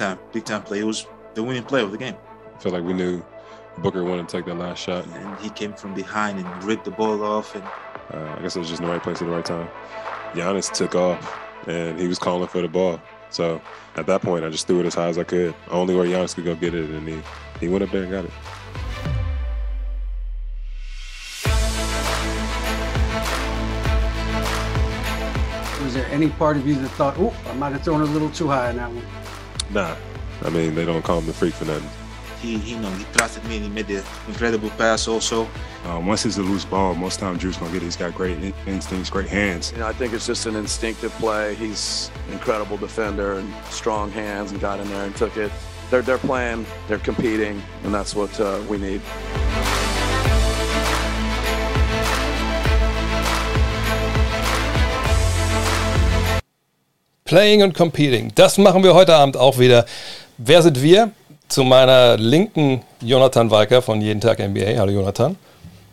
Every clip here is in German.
time, big time play. It was the winning play of the game. I feel like we knew Booker wanted to take that last shot. And he came from behind and ripped the ball off. And uh, I guess it was just in the right place at the right time. Giannis took off and he was calling for the ball. So at that point, I just threw it as high as I could. Only where Giannis could go get it, and he, he went up there and got it. Was there any part of you that thought, oh, I might have thrown a little too high on that one? Nah. I mean, they don't call him the freak for nothing. He, he, you know, he trusted me and he made the incredible pass also. Um, once it's a loose ball, most times Drew's gonna get it. He's got great instincts, great hands. You know, I think it's just an instinctive play. He's an incredible defender and strong hands, and got in there and took it. They're they're playing, they're competing, and that's what uh, we need. Playing und Competing. Das machen wir heute Abend auch wieder. Wer sind wir? Zu meiner linken Jonathan Walker von Jeden Tag NBA. Hallo Jonathan.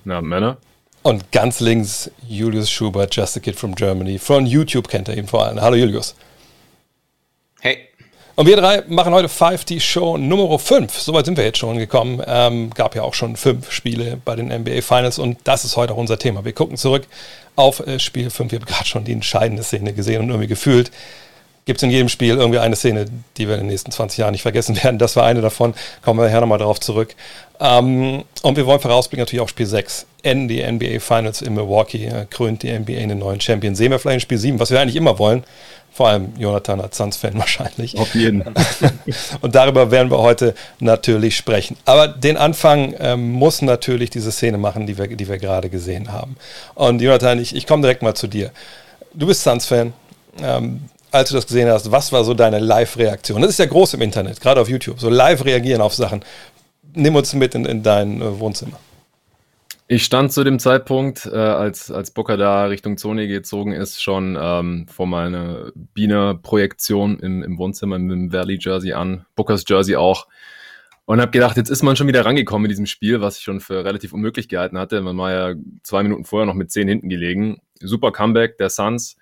Na, Männer. Und ganz links Julius Schubert, Just a Kid from Germany. Von YouTube kennt er ihn vor allem. Hallo Julius. Hey. Und wir drei machen heute 5 die Show Nummer 5. Soweit sind wir jetzt schon gekommen. Ähm, gab ja auch schon fünf Spiele bei den NBA Finals und das ist heute auch unser Thema. Wir gucken zurück auf äh, Spiel 5. Wir haben gerade schon die entscheidende Szene gesehen und irgendwie gefühlt gibt es in jedem Spiel irgendwie eine Szene, die wir in den nächsten 20 Jahren nicht vergessen werden. Das war eine davon. Kommen wir nachher nochmal drauf zurück. Ähm, und wir wollen vorausblicken natürlich auf Spiel 6. Enden die NBA Finals in Milwaukee, äh, krönt die NBA in den neuen Champion. Sehen wir vielleicht in Spiel 7, was wir eigentlich immer wollen. Vor allem Jonathan als Suns-Fan wahrscheinlich. Auf jeden. und darüber werden wir heute natürlich sprechen. Aber den Anfang ähm, muss natürlich diese Szene machen, die wir, die wir gerade gesehen haben. Und Jonathan, ich, ich komme direkt mal zu dir. Du bist Suns-Fan. Ähm, als du das gesehen hast, was war so deine Live-Reaktion? Das ist ja groß im Internet, gerade auf YouTube, so live reagieren auf Sachen. Nimm uns mit in, in dein äh, Wohnzimmer. Ich stand zu dem Zeitpunkt, äh, als, als Booker da Richtung Zone gezogen ist, schon ähm, vor meiner Biener-Projektion im, im Wohnzimmer mit dem Valley-Jersey an, Bookers Jersey auch. Und habe gedacht, jetzt ist man schon wieder rangekommen in diesem Spiel, was ich schon für relativ unmöglich gehalten hatte. Man war ja zwei Minuten vorher noch mit zehn hinten gelegen. Super Comeback der Suns.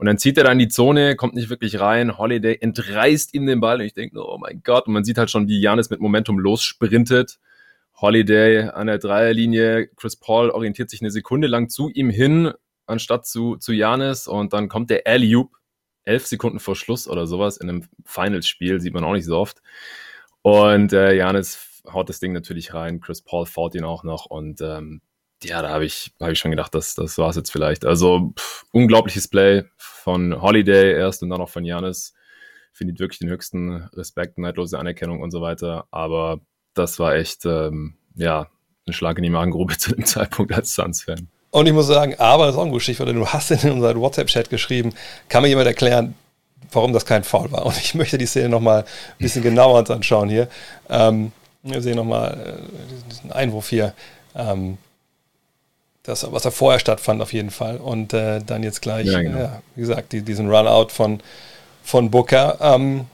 Und dann zieht er da in die Zone, kommt nicht wirklich rein. Holiday entreißt ihm den Ball und ich denke, oh mein Gott. Und man sieht halt schon, wie Janis mit Momentum lossprintet. Holiday an der Dreierlinie. Chris Paul orientiert sich eine Sekunde lang zu ihm hin, anstatt zu, zu Janis. Und dann kommt der Alley-Oop. Elf Sekunden vor Schluss oder sowas in einem Finals-Spiel, sieht man auch nicht so oft. Und äh, Janis haut das Ding natürlich rein. Chris Paul fault ihn auch noch. Und ähm, ja, da habe ich, hab ich schon gedacht, das, das war es jetzt vielleicht. Also pff, unglaubliches Play von Holiday erst und dann auch von Janis. Findet wirklich den höchsten Respekt, neidlose Anerkennung und so weiter. Aber das war echt, ähm, ja, ein Schlag in die Magengrube zu dem Zeitpunkt als Suns-Fan. Und ich muss sagen, aber das ist auch ein gutes Stichwort, du hast in unserem WhatsApp-Chat geschrieben, kann mir jemand erklären, warum das kein Foul war? Und ich möchte die Szene nochmal ein bisschen genauer uns anschauen hier. Ähm, wir sehen nochmal äh, diesen Einwurf hier. Ähm, das, was da vorher stattfand auf jeden Fall. Und äh, dann jetzt gleich, ja, genau. ja, wie gesagt, die, diesen Runout von, von Booker. Ähm,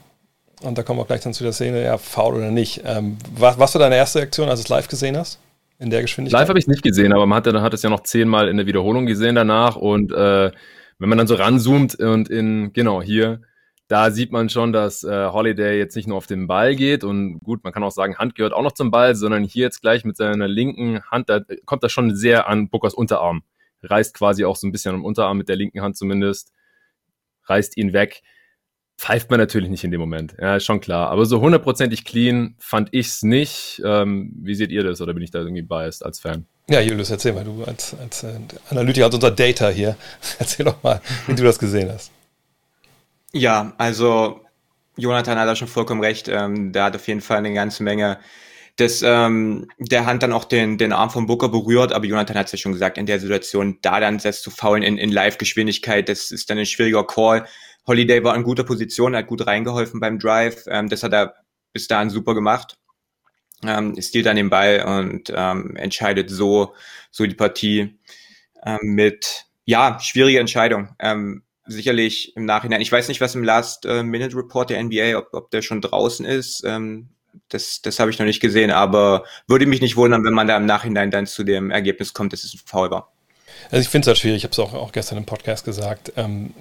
und da kommen wir gleich dann zu der Szene, ja, faul oder nicht. Ähm, was, was war deine erste Reaktion, als du es live gesehen hast? In der Geschwindigkeit? Live habe ich es nicht gesehen, aber man hat, hat es ja noch zehnmal in der Wiederholung gesehen danach. Und äh, wenn man dann so ranzoomt und in, genau, hier, da sieht man schon, dass äh, Holiday jetzt nicht nur auf den Ball geht und gut, man kann auch sagen, Hand gehört auch noch zum Ball, sondern hier jetzt gleich mit seiner linken Hand, da kommt er schon sehr an Bookers Unterarm. Reißt quasi auch so ein bisschen am Unterarm mit der linken Hand zumindest, reißt ihn weg. Pfeift man natürlich nicht in dem Moment, ja, ist schon klar. Aber so hundertprozentig clean fand ich's nicht. Ähm, wie seht ihr das oder bin ich da irgendwie biased als Fan? Ja, Julius, erzähl mal, du als, als äh, Analytiker, als unser Data hier, erzähl doch mal, wie du das gesehen hast. Ja, also Jonathan hat da schon vollkommen recht. Ähm, der hat auf jeden Fall eine ganze Menge des, ähm, der Hand dann auch den, den Arm vom Booker berührt, aber Jonathan hat es ja schon gesagt, in der Situation da dann selbst zu faulen in, in Live-Geschwindigkeit, das ist dann ein schwieriger Call. Holiday war in guter Position, hat gut reingeholfen beim Drive, ähm, das hat er bis dahin super gemacht. Ähm, stiehlt dann den Ball und ähm, entscheidet so, so die Partie ähm, mit, ja, schwierige Entscheidung. Ähm, sicherlich im Nachhinein. Ich weiß nicht, was im Last äh, Minute Report der NBA, ob, ob der schon draußen ist. Ähm, das, das habe ich noch nicht gesehen, aber würde mich nicht wundern, wenn man da im Nachhinein dann zu dem Ergebnis kommt, dass es ein Foul war. Also ich finde es halt schwierig, ich habe es auch, auch gestern im Podcast gesagt. Ähm,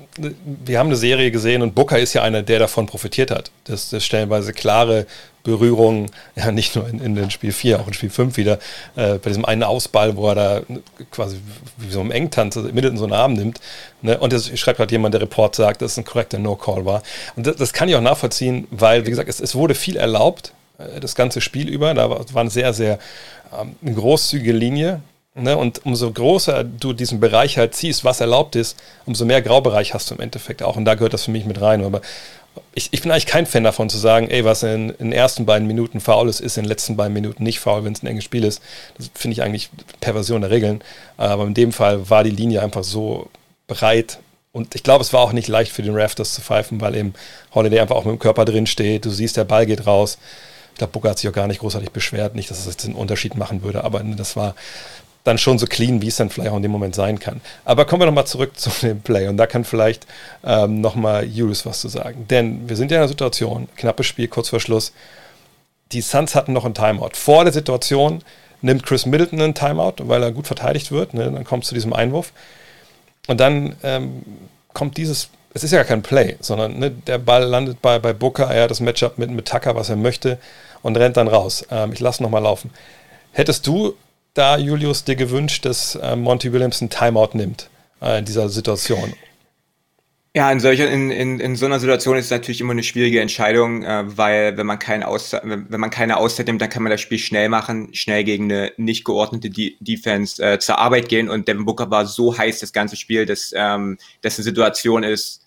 wir haben eine Serie gesehen und Booker ist ja einer, der davon profitiert hat. Das, das stellenweise klare Berührungen, ja nicht nur in, in Spiel 4, auch in Spiel 5 wieder, äh, bei diesem einen Ausball, wo er da quasi wie so ein Engtanz also Middleton so einen Arm nimmt. Ne? Und das schreibt gerade jemand, der Report sagt, dass es ein korrekter No-Call war. Und das, das, kann ich auch nachvollziehen, weil, wie gesagt, es, es wurde viel erlaubt, äh, das ganze Spiel über. Da war, war eine sehr, sehr ähm, großzügige Linie Ne? Und umso größer du diesen Bereich halt ziehst, was erlaubt ist, umso mehr Graubereich hast du im Endeffekt auch. Und da gehört das für mich mit rein. Aber ich, ich bin eigentlich kein Fan davon zu sagen, ey, was in, den ersten beiden Minuten faul ist, ist in den letzten beiden Minuten nicht faul, wenn es ein enges Spiel ist. Das finde ich eigentlich Perversion der Regeln. Aber in dem Fall war die Linie einfach so breit. Und ich glaube, es war auch nicht leicht für den Ref, das zu pfeifen, weil eben Holiday einfach auch mit dem Körper drin steht. Du siehst, der Ball geht raus. Ich glaube, Booker hat sich auch gar nicht großartig beschwert. Nicht, dass es jetzt einen Unterschied machen würde, aber das war dann schon so clean, wie es dann vielleicht auch in dem Moment sein kann. Aber kommen wir nochmal zurück zu dem Play und da kann vielleicht ähm, nochmal Julius was zu sagen. Denn wir sind ja in einer Situation, knappes Spiel, kurz vor Schluss. Die Suns hatten noch ein Timeout. Vor der Situation nimmt Chris Middleton einen Timeout, weil er gut verteidigt wird. Ne? Dann kommt es zu diesem Einwurf. Und dann ähm, kommt dieses, es ist ja gar kein Play, sondern ne, der Ball landet bei, bei Booker, er hat das Matchup mit, mit Tucker, was er möchte, und rennt dann raus. Ähm, ich lasse nochmal laufen. Hättest du da, Julius, dir gewünscht, dass äh, Monty Williams ein Timeout nimmt äh, in dieser Situation? Ja, in, solcher, in, in, in so einer Situation ist es natürlich immer eine schwierige Entscheidung, äh, weil wenn man, kein Auszeit, wenn man keine Auszeit nimmt, dann kann man das Spiel schnell machen, schnell gegen eine nicht geordnete De Defense äh, zur Arbeit gehen. Und Devin Booker war so heiß das ganze Spiel, dass ähm, das eine Situation ist,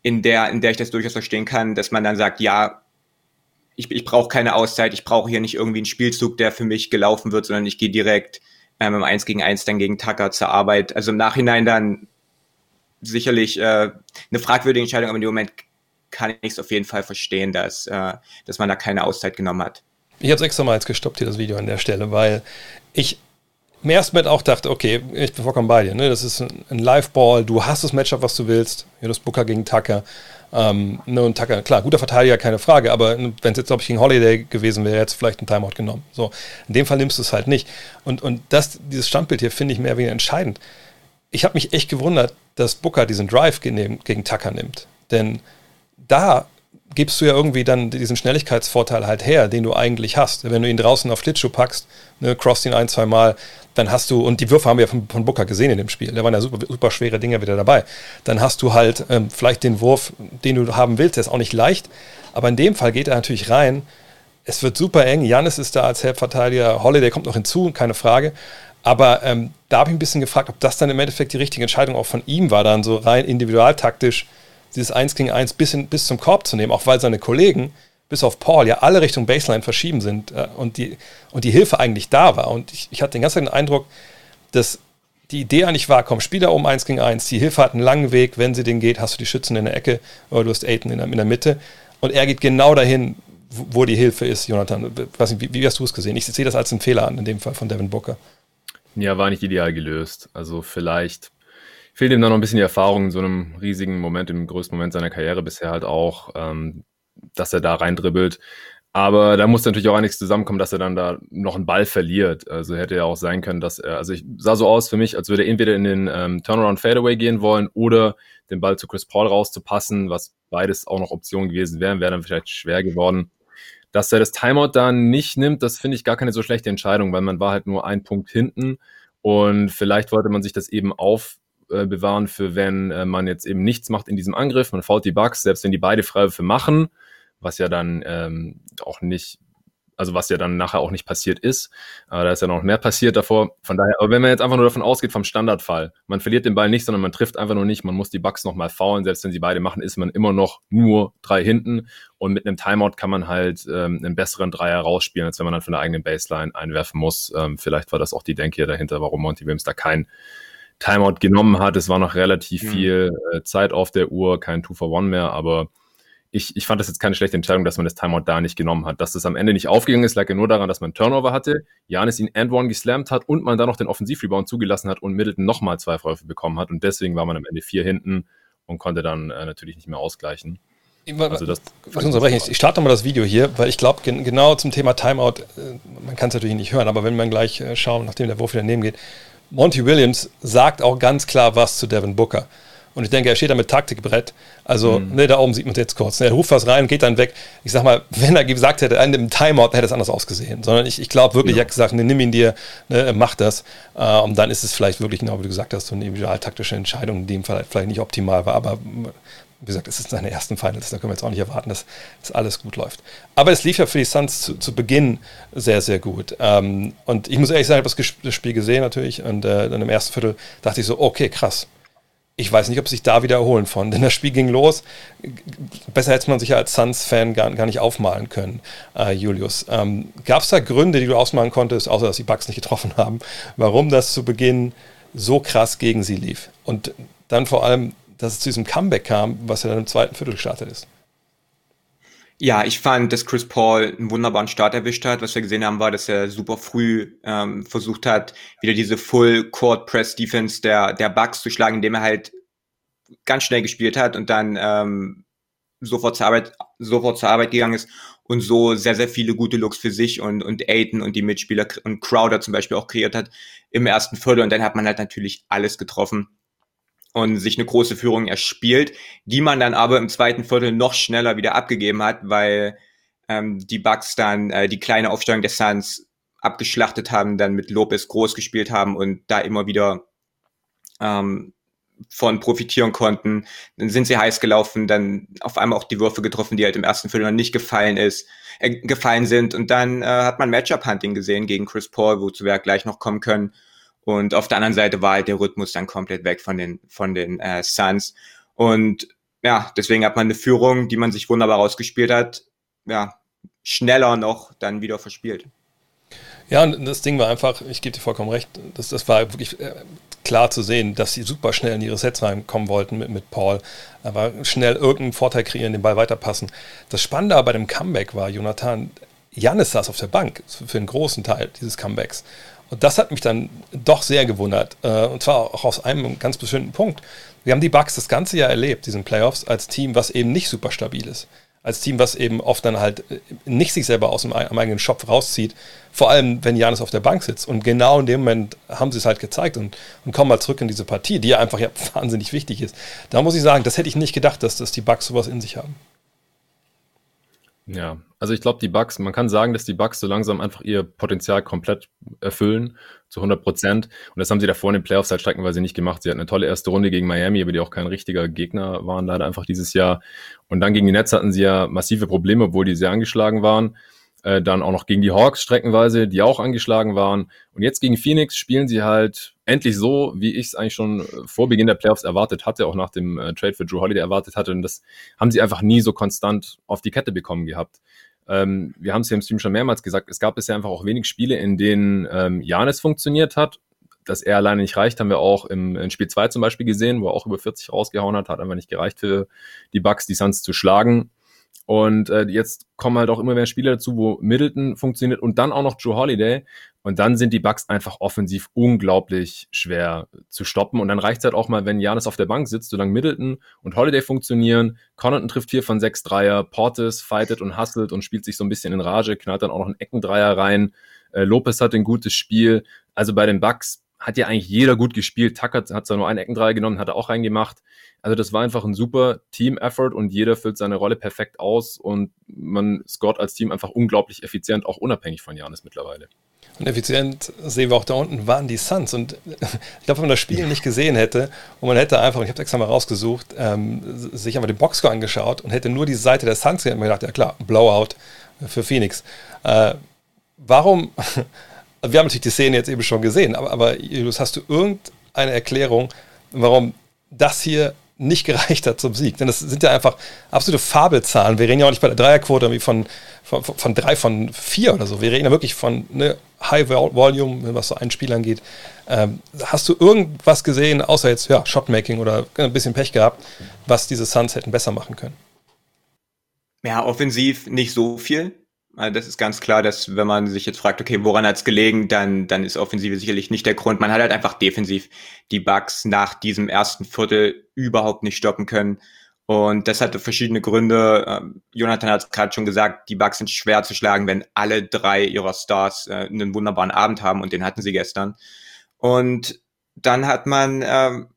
in der, in der ich das durchaus verstehen kann, dass man dann sagt, ja, ich, ich brauche keine Auszeit, ich brauche hier nicht irgendwie einen Spielzug, der für mich gelaufen wird, sondern ich gehe direkt ähm, im 1 gegen 1 dann gegen Tucker zur Arbeit. Also im Nachhinein dann sicherlich äh, eine fragwürdige Entscheidung, aber in dem Moment kann ich es auf jeden Fall verstehen, dass, äh, dass man da keine Auszeit genommen hat. Ich habe es extra mal jetzt gestoppt, hier das Video an der Stelle, weil ich im ersten Mal auch dachte, okay, ich bin vollkommen bei dir. Ne? Das ist ein Live-Ball, du hast das Matchup, was du willst. Ja, das Booker gegen Tucker. Ähm, ne, und Tucker, klar, guter Verteidiger, keine Frage, aber wenn es jetzt, glaube ich, gegen Holiday gewesen wäre, jetzt vielleicht ein Timeout genommen. So, in dem Fall nimmst du es halt nicht. Und, und das, dieses Standbild hier finde ich mehr weniger entscheidend. Ich habe mich echt gewundert, dass Booker diesen Drive gegen, gegen Tucker nimmt. Denn da gibst du ja irgendwie dann diesen Schnelligkeitsvorteil halt her, den du eigentlich hast. Wenn du ihn draußen auf Schlittschuh packst, ne, cross ihn ein, zwei Mal, dann hast du, und die Würfe haben wir von, von Booker gesehen in dem Spiel, da waren ja super, super schwere Dinge wieder dabei. Dann hast du halt ähm, vielleicht den Wurf, den du haben willst, der ist auch nicht leicht, aber in dem Fall geht er natürlich rein. Es wird super eng. Janis ist da als Helpverteidiger, Holiday kommt noch hinzu, keine Frage. Aber ähm, da habe ich ein bisschen gefragt, ob das dann im Endeffekt die richtige Entscheidung auch von ihm war, dann so rein individualtaktisch dieses 1 gegen 1 bis, in, bis zum Korb zu nehmen, auch weil seine Kollegen, bis auf Paul, ja alle Richtung Baseline verschieben sind äh, und, die, und die Hilfe eigentlich da war. Und ich, ich hatte den ganzen Eindruck, dass die Idee eigentlich war, komm, spiel da um 1 gegen 1, die Hilfe hat einen langen Weg, wenn sie den geht, hast du die Schützen in der Ecke oder du hast Aiden in der, in der Mitte und er geht genau dahin, wo die Hilfe ist, Jonathan. Nicht, wie, wie, hast du es gesehen? Ich sehe das als einen Fehler an, in dem Fall von Devin Booker. Ja, war nicht ideal gelöst. Also vielleicht fehlt ihm da noch ein bisschen die Erfahrung in so einem riesigen Moment, im größten Moment seiner Karriere bisher halt auch, ähm, dass er da reindribbelt. Aber da muss natürlich auch einiges zusammenkommen, dass er dann da noch einen Ball verliert. Also hätte ja auch sein können, dass er, also ich sah so aus für mich, als würde er entweder in den ähm, Turnaround Fadeaway gehen wollen oder den Ball zu Chris Paul rauszupassen, was beides auch noch Optionen gewesen wären, wäre dann vielleicht schwer geworden. Dass er das Timeout dann nicht nimmt, das finde ich gar keine so schlechte Entscheidung, weil man war halt nur ein Punkt hinten und vielleicht wollte man sich das eben auf äh, bewahren für wenn äh, man jetzt eben nichts macht in diesem Angriff, man fault die Bugs, selbst wenn die beide Freiwürfe machen, was ja dann ähm, auch nicht, also was ja dann nachher auch nicht passiert ist. Aber da ist ja noch mehr passiert davor. Von daher, aber wenn man jetzt einfach nur davon ausgeht vom Standardfall, man verliert den Ball nicht, sondern man trifft einfach nur nicht, man muss die Bugs nochmal faulen, selbst wenn sie beide machen, ist man immer noch nur drei hinten. Und mit einem Timeout kann man halt ähm, einen besseren Dreier rausspielen, als wenn man dann von der eigenen Baseline einwerfen muss. Ähm, vielleicht war das auch die Denke dahinter, warum Monty Williams da kein Timeout genommen hat. Es war noch relativ mhm. viel äh, Zeit auf der Uhr, kein Two for One mehr, aber ich, ich fand das jetzt keine schlechte Entscheidung, dass man das Timeout da nicht genommen hat. Dass das am Ende nicht aufgegangen ist, lag ja nur daran, dass man Turnover hatte, Janis ihn and one geslammt hat und man dann noch den Offensivrebound zugelassen hat und Middleton nochmal zwei Freiwürfe bekommen hat und deswegen war man am Ende vier hinten und konnte dann äh, natürlich nicht mehr ausgleichen. Also das ich, ich starte mal das Video hier, weil ich glaube, gen genau zum Thema Timeout, äh, man kann es natürlich nicht hören, aber wenn man gleich äh, schauen, nachdem der Wurf wieder daneben geht, Monty Williams sagt auch ganz klar was zu Devin Booker. Und ich denke, er steht da mit Taktikbrett. Also, mhm. ne, da oben sieht man es jetzt kurz. Ne, er ruft was rein, geht dann weg. Ich sag mal, wenn er gesagt hätte, in dem Timeout, hätte es anders ausgesehen. Sondern ich, ich glaube wirklich, ja. er hat gesagt, ne, nimm ihn dir, ne, mach das. Äh, und dann ist es vielleicht wirklich, genau wie du gesagt hast, so eine individual-taktische Entscheidung, in dem Fall vielleicht nicht optimal war. Aber wie gesagt, es ist seine ersten Finals, da können wir jetzt auch nicht erwarten, dass, dass alles gut läuft. Aber es lief ja für die Suns zu, zu Beginn sehr, sehr gut. Ähm, und ich muss ehrlich sagen, ich habe das Spiel gesehen natürlich und äh, dann im ersten Viertel dachte ich so, okay, krass ich weiß nicht, ob sich da wieder erholen von, denn das Spiel ging los. Besser hätte man sich ja als Suns-Fan gar, gar, nicht aufmalen können, äh, Julius. Ähm, Gab es da Gründe, die du ausmalen konntest, außer dass die Bugs nicht getroffen haben, warum das zu Beginn so krass gegen sie lief? Und dann vor allem, dass es zu diesem Comeback kam, was ja dann im zweiten Viertel gestartet ist. Ja, ich fand, dass Chris Paul einen wunderbaren Start erwischt hat. Was wir gesehen haben, war, dass er super früh ähm, versucht hat, wieder diese Full Court Press Defense der, der Bucks zu schlagen, indem er halt ganz schnell gespielt hat und dann ähm, sofort zur Arbeit, sofort zur Arbeit gegangen ist und so sehr, sehr viele gute Looks für sich und, und Aiden und die Mitspieler und Crowder zum Beispiel auch kreiert hat im ersten Viertel. Und dann hat man halt natürlich alles getroffen und sich eine große Führung erspielt, die man dann aber im zweiten Viertel noch schneller wieder abgegeben hat, weil ähm, die Bucks dann äh, die kleine Aufstellung der Suns abgeschlachtet haben, dann mit Lopez groß gespielt haben und da immer wieder ähm, von profitieren konnten. Dann sind sie heiß gelaufen, dann auf einmal auch die Würfe getroffen, die halt im ersten Viertel noch nicht gefallen ist, äh, gefallen sind. Und dann äh, hat man Matchup-Hunting gesehen gegen Chris Paul, wozu wir gleich noch kommen können. Und auf der anderen Seite war halt der Rhythmus dann komplett weg von den, von den äh, Suns. Und ja, deswegen hat man eine Führung, die man sich wunderbar rausgespielt hat, ja, schneller noch dann wieder verspielt. Ja, und das Ding war einfach, ich gebe dir vollkommen recht, das, das war wirklich äh, klar zu sehen, dass sie super schnell in ihre Sets reinkommen wollten mit, mit Paul. Aber schnell irgendeinen Vorteil kreieren, den Ball weiterpassen. Das Spannende aber bei dem Comeback war, Jonathan, Janis saß auf der Bank für einen großen Teil dieses Comebacks. Und das hat mich dann doch sehr gewundert. Äh, und zwar auch aus einem ganz bestimmten Punkt. Wir haben die Bucks das ganze Jahr erlebt, diesen Playoffs, als Team, was eben nicht super stabil ist. Als Team, was eben oft dann halt äh, nicht sich selber aus dem am eigenen Shop rauszieht. Vor allem, wenn Janis auf der Bank sitzt. Und genau in dem Moment haben sie es halt gezeigt und, und kommen mal zurück in diese Partie, die ja einfach ja wahnsinnig wichtig ist. Da muss ich sagen, das hätte ich nicht gedacht, dass, dass die Bucks sowas in sich haben. Ja, also ich glaube, die Bugs, man kann sagen, dass die Bugs so langsam einfach ihr Potenzial komplett erfüllen, zu 100 Prozent. Und das haben sie davor in den Playoffs halt streckenweise nicht gemacht. Sie hatten eine tolle erste Runde gegen Miami, aber die auch kein richtiger Gegner waren leider einfach dieses Jahr. Und dann gegen die Nets hatten sie ja massive Probleme, obwohl die sehr angeschlagen waren. Äh, dann auch noch gegen die Hawks streckenweise, die auch angeschlagen waren. Und jetzt gegen Phoenix spielen sie halt endlich so, wie ich es eigentlich schon äh, vor Beginn der Playoffs erwartet hatte, auch nach dem äh, Trade für Drew Holiday erwartet hatte. Und das haben sie einfach nie so konstant auf die Kette bekommen gehabt. Ähm, wir haben es ja im Stream schon mehrmals gesagt, es gab bisher einfach auch wenig Spiele, in denen ähm, Janis funktioniert hat. Dass er alleine nicht reicht, haben wir auch im, in Spiel 2 zum Beispiel gesehen, wo er auch über 40 rausgehauen hat, hat einfach nicht gereicht für die Bucks, die Suns zu schlagen. Und äh, jetzt kommen halt auch immer mehr Spieler dazu, wo Middleton funktioniert und dann auch noch Joe Holiday. Und dann sind die Bucks einfach offensiv unglaublich schwer zu stoppen. Und dann reicht es halt auch mal, wenn Janis auf der Bank sitzt, solange Middleton und Holiday funktionieren. Connaughton trifft vier von sechs Dreier. Portis fightet und hustelt und spielt sich so ein bisschen in Rage, knallt dann auch noch einen Eckendreier rein. Äh, Lopez hat ein gutes Spiel. Also bei den Bucks hat ja eigentlich jeder gut gespielt. Tucker hat zwar nur einen Eckendreier genommen, hat er auch reingemacht. Also das war einfach ein super Team-Effort und jeder füllt seine Rolle perfekt aus und man scoret als Team einfach unglaublich effizient, auch unabhängig von Janis mittlerweile. Und effizient sehen wir auch da unten waren die Suns. Und ich glaube, wenn man das Spiel nicht gesehen hätte und man hätte einfach, ich habe es extra mal rausgesucht, ähm, sich einfach den Boxscore angeschaut und hätte nur die Seite der Suns gesehen, hätte man gedacht, ja klar, Blowout für Phoenix. Äh, warum, wir haben natürlich die Szene jetzt eben schon gesehen, aber, aber Julius, hast du irgendeine Erklärung, warum das hier nicht gereicht hat zum Sieg. Denn das sind ja einfach absolute Fabelzahlen. Wir reden ja auch nicht bei der Dreierquote irgendwie von, von, von drei, von vier oder so. Wir reden ja wirklich von ne, High Volume, was so ein Spiel angeht. Ähm, hast du irgendwas gesehen, außer jetzt ja, Shotmaking oder ein bisschen Pech gehabt, was diese Suns hätten besser machen können? Ja, offensiv nicht so viel. Also das ist ganz klar, dass wenn man sich jetzt fragt, okay, woran hat's gelegen, dann, dann ist Offensive sicherlich nicht der Grund. Man hat halt einfach defensiv die Bugs nach diesem ersten Viertel überhaupt nicht stoppen können. Und das hatte verschiedene Gründe. Ähm, Jonathan hat es gerade schon gesagt, die Bugs sind schwer zu schlagen, wenn alle drei ihrer Stars äh, einen wunderbaren Abend haben und den hatten sie gestern. Und dann hat man ähm,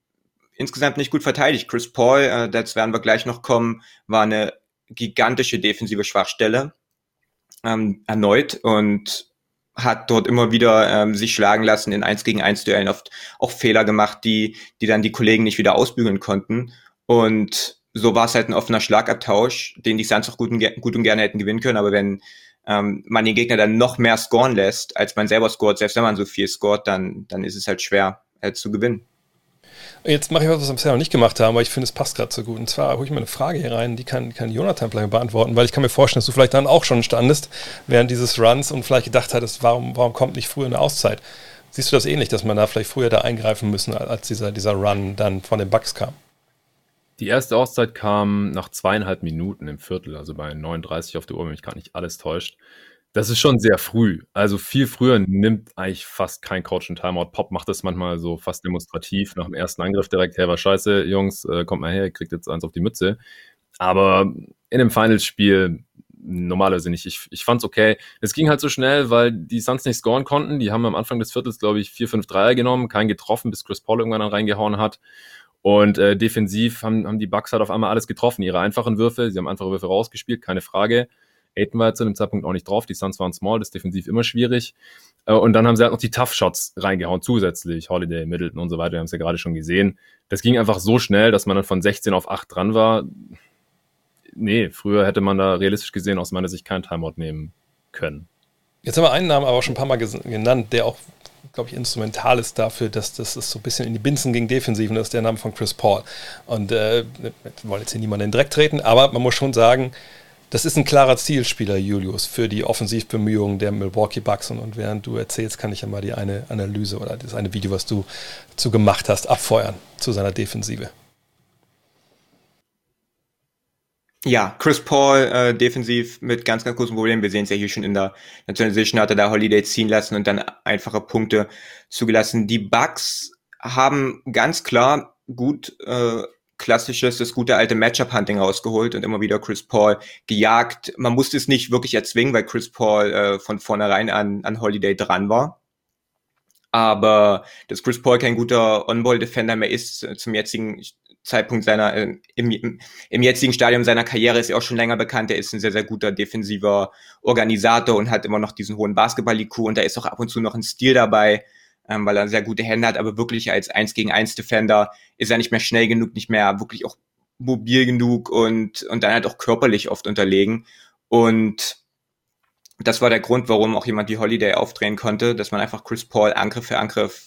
insgesamt nicht gut verteidigt. Chris Paul, äh, das werden wir gleich noch kommen, war eine gigantische defensive Schwachstelle ähm, erneut und hat dort immer wieder ähm, sich schlagen lassen in 1 gegen 1 Duellen, oft auch Fehler gemacht, die, die dann die Kollegen nicht wieder ausbügeln konnten. Und so war es halt ein offener Schlagabtausch, den die Suns auch gut und, gut und gerne hätten gewinnen können. Aber wenn ähm, man den Gegner dann noch mehr scoren lässt, als man selber scoret, selbst wenn man so viel scoret, dann, dann ist es halt schwer äh, zu gewinnen. Jetzt mache ich was, was wir bisher noch nicht gemacht haben, aber ich finde, es passt gerade so gut. Und zwar hole ich mal eine Frage hier rein, die kann, kann Jonathan vielleicht beantworten, weil ich kann mir vorstellen, dass du vielleicht dann auch schon standest während dieses Runs und vielleicht gedacht hattest, warum, warum kommt nicht früher eine Auszeit? Siehst du das ähnlich, dass man da vielleicht früher da eingreifen müssen, als dieser, dieser Run dann von den Bugs kam? Die erste Auszeit kam nach zweieinhalb Minuten im Viertel, also bei 39 auf der Uhr, wenn mich gar nicht alles täuscht. Das ist schon sehr früh. Also viel früher nimmt eigentlich fast kein Coach einen Timeout. Pop macht das manchmal so fast demonstrativ nach dem ersten Angriff direkt. Hey, war scheiße, Jungs, äh, kommt mal her, kriegt jetzt eins auf die Mütze. Aber in einem Finals-Spiel normalerweise nicht. Ich, ich fand's okay. Es ging halt so schnell, weil die Suns nicht scoren konnten. Die haben am Anfang des Viertels, glaube ich, vier, fünf Dreier genommen, keinen getroffen, bis Chris Paul irgendwann dann reingehauen hat. Und äh, defensiv haben, haben die Bucks halt auf einmal alles getroffen. Ihre einfachen Würfe, sie haben einfache Würfe rausgespielt, keine Frage. Aiden war zu dem Zeitpunkt auch nicht drauf. Die Suns waren small, das ist defensiv immer schwierig. Äh, und dann haben sie halt noch die Tough Shots reingehauen, zusätzlich. Holiday, Middleton und so weiter. Wir haben es ja gerade schon gesehen. Das ging einfach so schnell, dass man dann von 16 auf 8 dran war. Nee, früher hätte man da realistisch gesehen aus meiner Sicht keinen Timeout nehmen können. Jetzt haben wir einen Namen aber auch schon ein paar Mal genannt, der auch, glaube ich, instrumental ist dafür, dass das so ein bisschen in die Binsen gegen Defensiven ist, der Name von Chris Paul. Und äh, wollen jetzt hier niemanden in den Dreck treten, aber man muss schon sagen, das ist ein klarer Zielspieler, Julius, für die Offensivbemühungen der Milwaukee Bucks. Und, und während du erzählst, kann ich ja mal die eine Analyse oder das eine Video, was du zu gemacht hast, abfeuern zu seiner Defensive. Ja, Chris Paul äh, defensiv mit ganz, ganz großen Problemen. Wir sehen es ja hier schon in der Nationalisation, hat er da Holiday ziehen lassen und dann einfache Punkte zugelassen. Die Bucks haben ganz klar gut äh, klassisches, das gute alte Matchup-Hunting rausgeholt und immer wieder Chris Paul gejagt. Man musste es nicht wirklich erzwingen, weil Chris Paul äh, von vornherein an, an Holiday dran war. Aber dass Chris Paul kein guter On-Ball-Defender mehr ist, äh, zum jetzigen Zeitpunkt seiner, äh, im, im jetzigen Stadium seiner Karriere ist er auch schon länger bekannt. Er ist ein sehr, sehr guter defensiver Organisator und hat immer noch diesen hohen Basketball-IQ und da ist auch ab und zu noch ein Stil dabei ähm, weil er sehr gute Hände hat, aber wirklich als 1 gegen 1 Defender ist er nicht mehr schnell genug, nicht mehr wirklich auch mobil genug und, und dann halt auch körperlich oft unterlegen. Und das war der Grund, warum auch jemand die Holiday aufdrehen konnte, dass man einfach Chris Paul Angriff für Angriff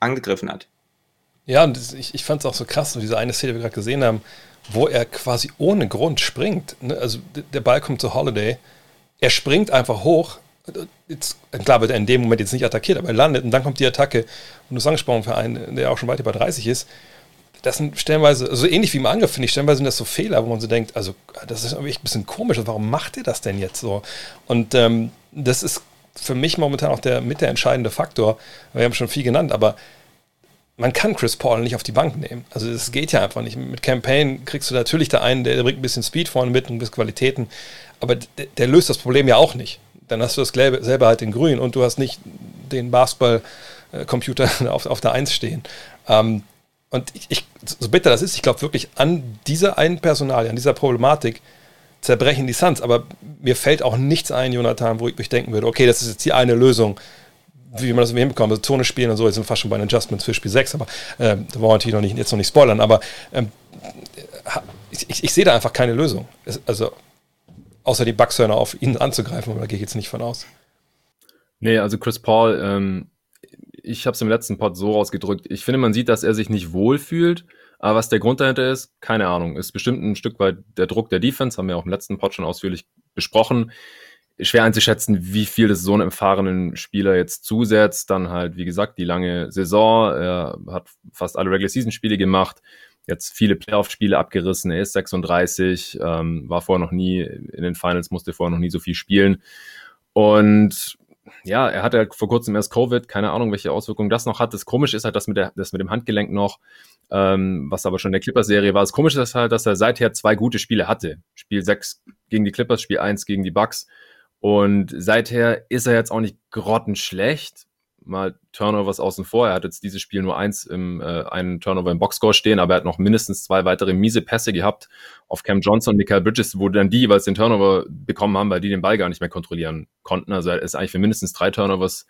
angegriffen hat. Ja, und ich, ich fand es auch so krass, diese eine Szene, die wir gerade gesehen haben, wo er quasi ohne Grund springt. Ne? Also der Ball kommt zu Holiday, er springt einfach hoch, jetzt, klar wird er in dem Moment jetzt nicht attackiert, aber er landet und dann kommt die Attacke und du hast angesprochen für einen, der auch schon weit über 30 ist. Das sind stellenweise, also ähnlich wie im Angriff, finde ich, stellenweise sind das so Fehler, wo man so denkt, also das ist irgendwie ein bisschen komisch, warum macht ihr das denn jetzt so? Und ähm, das ist für mich momentan auch der mit der entscheidende Faktor. Wir haben schon viel genannt, aber man kann Chris Paul nicht auf die Bank nehmen. Also das geht ja einfach nicht. Mit Campaign kriegst du natürlich da einen, der bringt ein bisschen Speed vorne mit und ein bisschen Qualitäten, aber der, der löst das Problem ja auch nicht dann hast du das selber halt in grün und du hast nicht den Basketball-Computer auf, auf der Eins stehen. Ähm, und ich, ich, so bitter das ist, ich glaube wirklich an dieser einen Personalie, an dieser Problematik zerbrechen die Suns. Aber mir fällt auch nichts ein, Jonathan, wo ich mich denken würde, okay, das ist jetzt die eine Lösung, wie man das hinbekommt. Also Zone spielen und so, jetzt sind wir fast schon bei den Adjustments für Spiel 6, aber äh, da wollen wir natürlich noch nicht, jetzt noch nicht spoilern, aber ähm, ich, ich, ich sehe da einfach keine Lösung. Es, also außer die Bucks-Hörner auf ihn anzugreifen, aber da gehe ich jetzt nicht von aus. Nee, also Chris Paul, ähm, ich habe es im letzten Pod so rausgedrückt. Ich finde, man sieht, dass er sich nicht wohl fühlt. Aber was der Grund dahinter ist, keine Ahnung. Ist bestimmt ein Stück weit der Druck der Defense, haben wir auch im letzten Pod schon ausführlich besprochen. Schwer einzuschätzen, wie viel das so einem erfahrenen Spieler jetzt zusetzt. Dann halt, wie gesagt, die lange Saison. Er hat fast alle Regular Season Spiele gemacht jetzt viele Playoff-Spiele abgerissen. Er ist 36, ähm, war vorher noch nie in den Finals, musste vorher noch nie so viel spielen. Und ja, er hatte vor kurzem erst Covid, keine Ahnung, welche Auswirkungen das noch hat. Das Komische ist halt, dass mit, der, das mit dem Handgelenk noch, ähm, was aber schon in der Clippers-Serie war. Das Komische ist halt, dass er seither zwei gute Spiele hatte. Spiel 6 gegen die Clippers, Spiel 1 gegen die Bucks. Und seither ist er jetzt auch nicht grottenschlecht, mal Turnovers außen vor. Er hat jetzt dieses Spiel nur eins im äh, einen Turnover im Boxscore stehen, aber er hat noch mindestens zwei weitere miese Pässe gehabt auf Cam Johnson und Michael Bridges, wo dann die jeweils den Turnover bekommen haben, weil die den Ball gar nicht mehr kontrollieren konnten. Also er ist eigentlich für mindestens drei Turnovers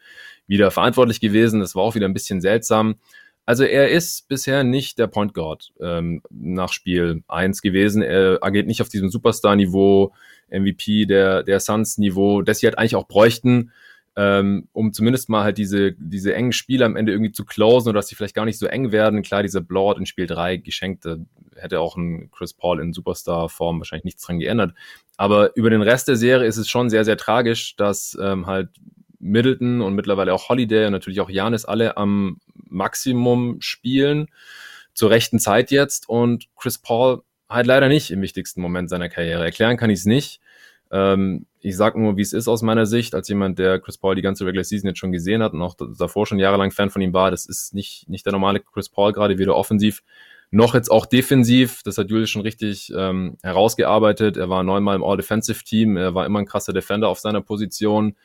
wieder verantwortlich gewesen. Das war auch wieder ein bisschen seltsam. Also er ist bisher nicht der Point Guard ähm, nach Spiel eins gewesen. Er agiert nicht auf diesem Superstar-Niveau, MVP der, der Suns-Niveau, das sie halt eigentlich auch bräuchten ähm, um zumindest mal halt diese, diese engen Spiele am Ende irgendwie zu closen oder dass sie vielleicht gar nicht so eng werden. Klar, dieser Blowout in Spiel 3 geschenkt, da hätte auch ein Chris Paul in Superstar-Form wahrscheinlich nichts dran geändert. Aber über den Rest der Serie ist es schon sehr, sehr tragisch, dass ähm, halt Middleton und mittlerweile auch Holiday und natürlich auch Janis alle am Maximum spielen, zur rechten Zeit jetzt und Chris Paul halt leider nicht im wichtigsten Moment seiner Karriere. Erklären kann ich es nicht. Ähm, ich sag nur, wie es ist aus meiner Sicht, als jemand, der Chris Paul die ganze Regular Season jetzt schon gesehen hat und auch davor schon jahrelang Fan von ihm war. Das ist nicht, nicht der normale Chris Paul, gerade weder offensiv noch jetzt auch defensiv. Das hat Julius schon richtig ähm, herausgearbeitet. Er war neunmal im All-Defensive-Team. Er war immer ein krasser Defender auf seiner Position.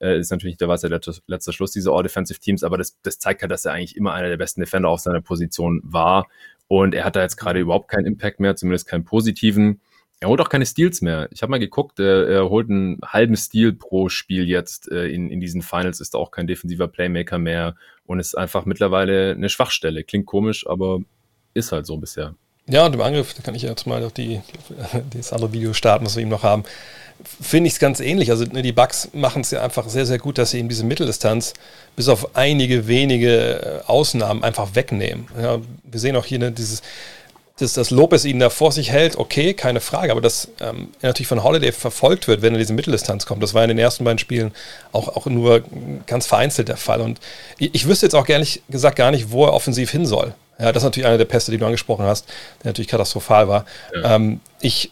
Äh, ist natürlich, der der letzte, letzter Schluss dieser All-Defensive-Teams, aber das, das zeigt halt, dass er eigentlich immer einer der besten Defender auf seiner Position war. Und er hat da jetzt gerade überhaupt keinen Impact mehr, zumindest keinen positiven. Er holt auch keine Steals mehr. Ich habe mal geguckt, er, er, holt einen halben Steal pro Spiel jetzt äh, in, in diesen Finals, ist auch kein defensiver Playmaker mehr und ist einfach mittlerweile eine Schwachstelle. Klingt komisch, aber ist halt so bisher. Ja, und im Angriff, da kann ich jetzt mal auf die, das andere Video starten, was wir ihm noch haben. Finde ich es ganz ähnlich. Also ne, die Bugs machen es ja einfach sehr, sehr gut, dass sie ihm diese Mitteldistanz bis auf einige wenige äh, Ausnahmen einfach wegnehmen. Ja, wir sehen auch hier ne, dieses, dass, dass Lopez ihn da vor sich hält, okay, keine Frage, aber dass ähm, er natürlich von Holiday verfolgt wird, wenn er diese Mitteldistanz kommt. Das war in den ersten beiden Spielen auch, auch nur ganz vereinzelt der Fall. Und ich, ich wüsste jetzt auch ehrlich gesagt gar nicht, wo er offensiv hin soll. Ja, das ist natürlich eine der Pässe, die du angesprochen hast, der natürlich katastrophal war. Ja. Ähm, ich,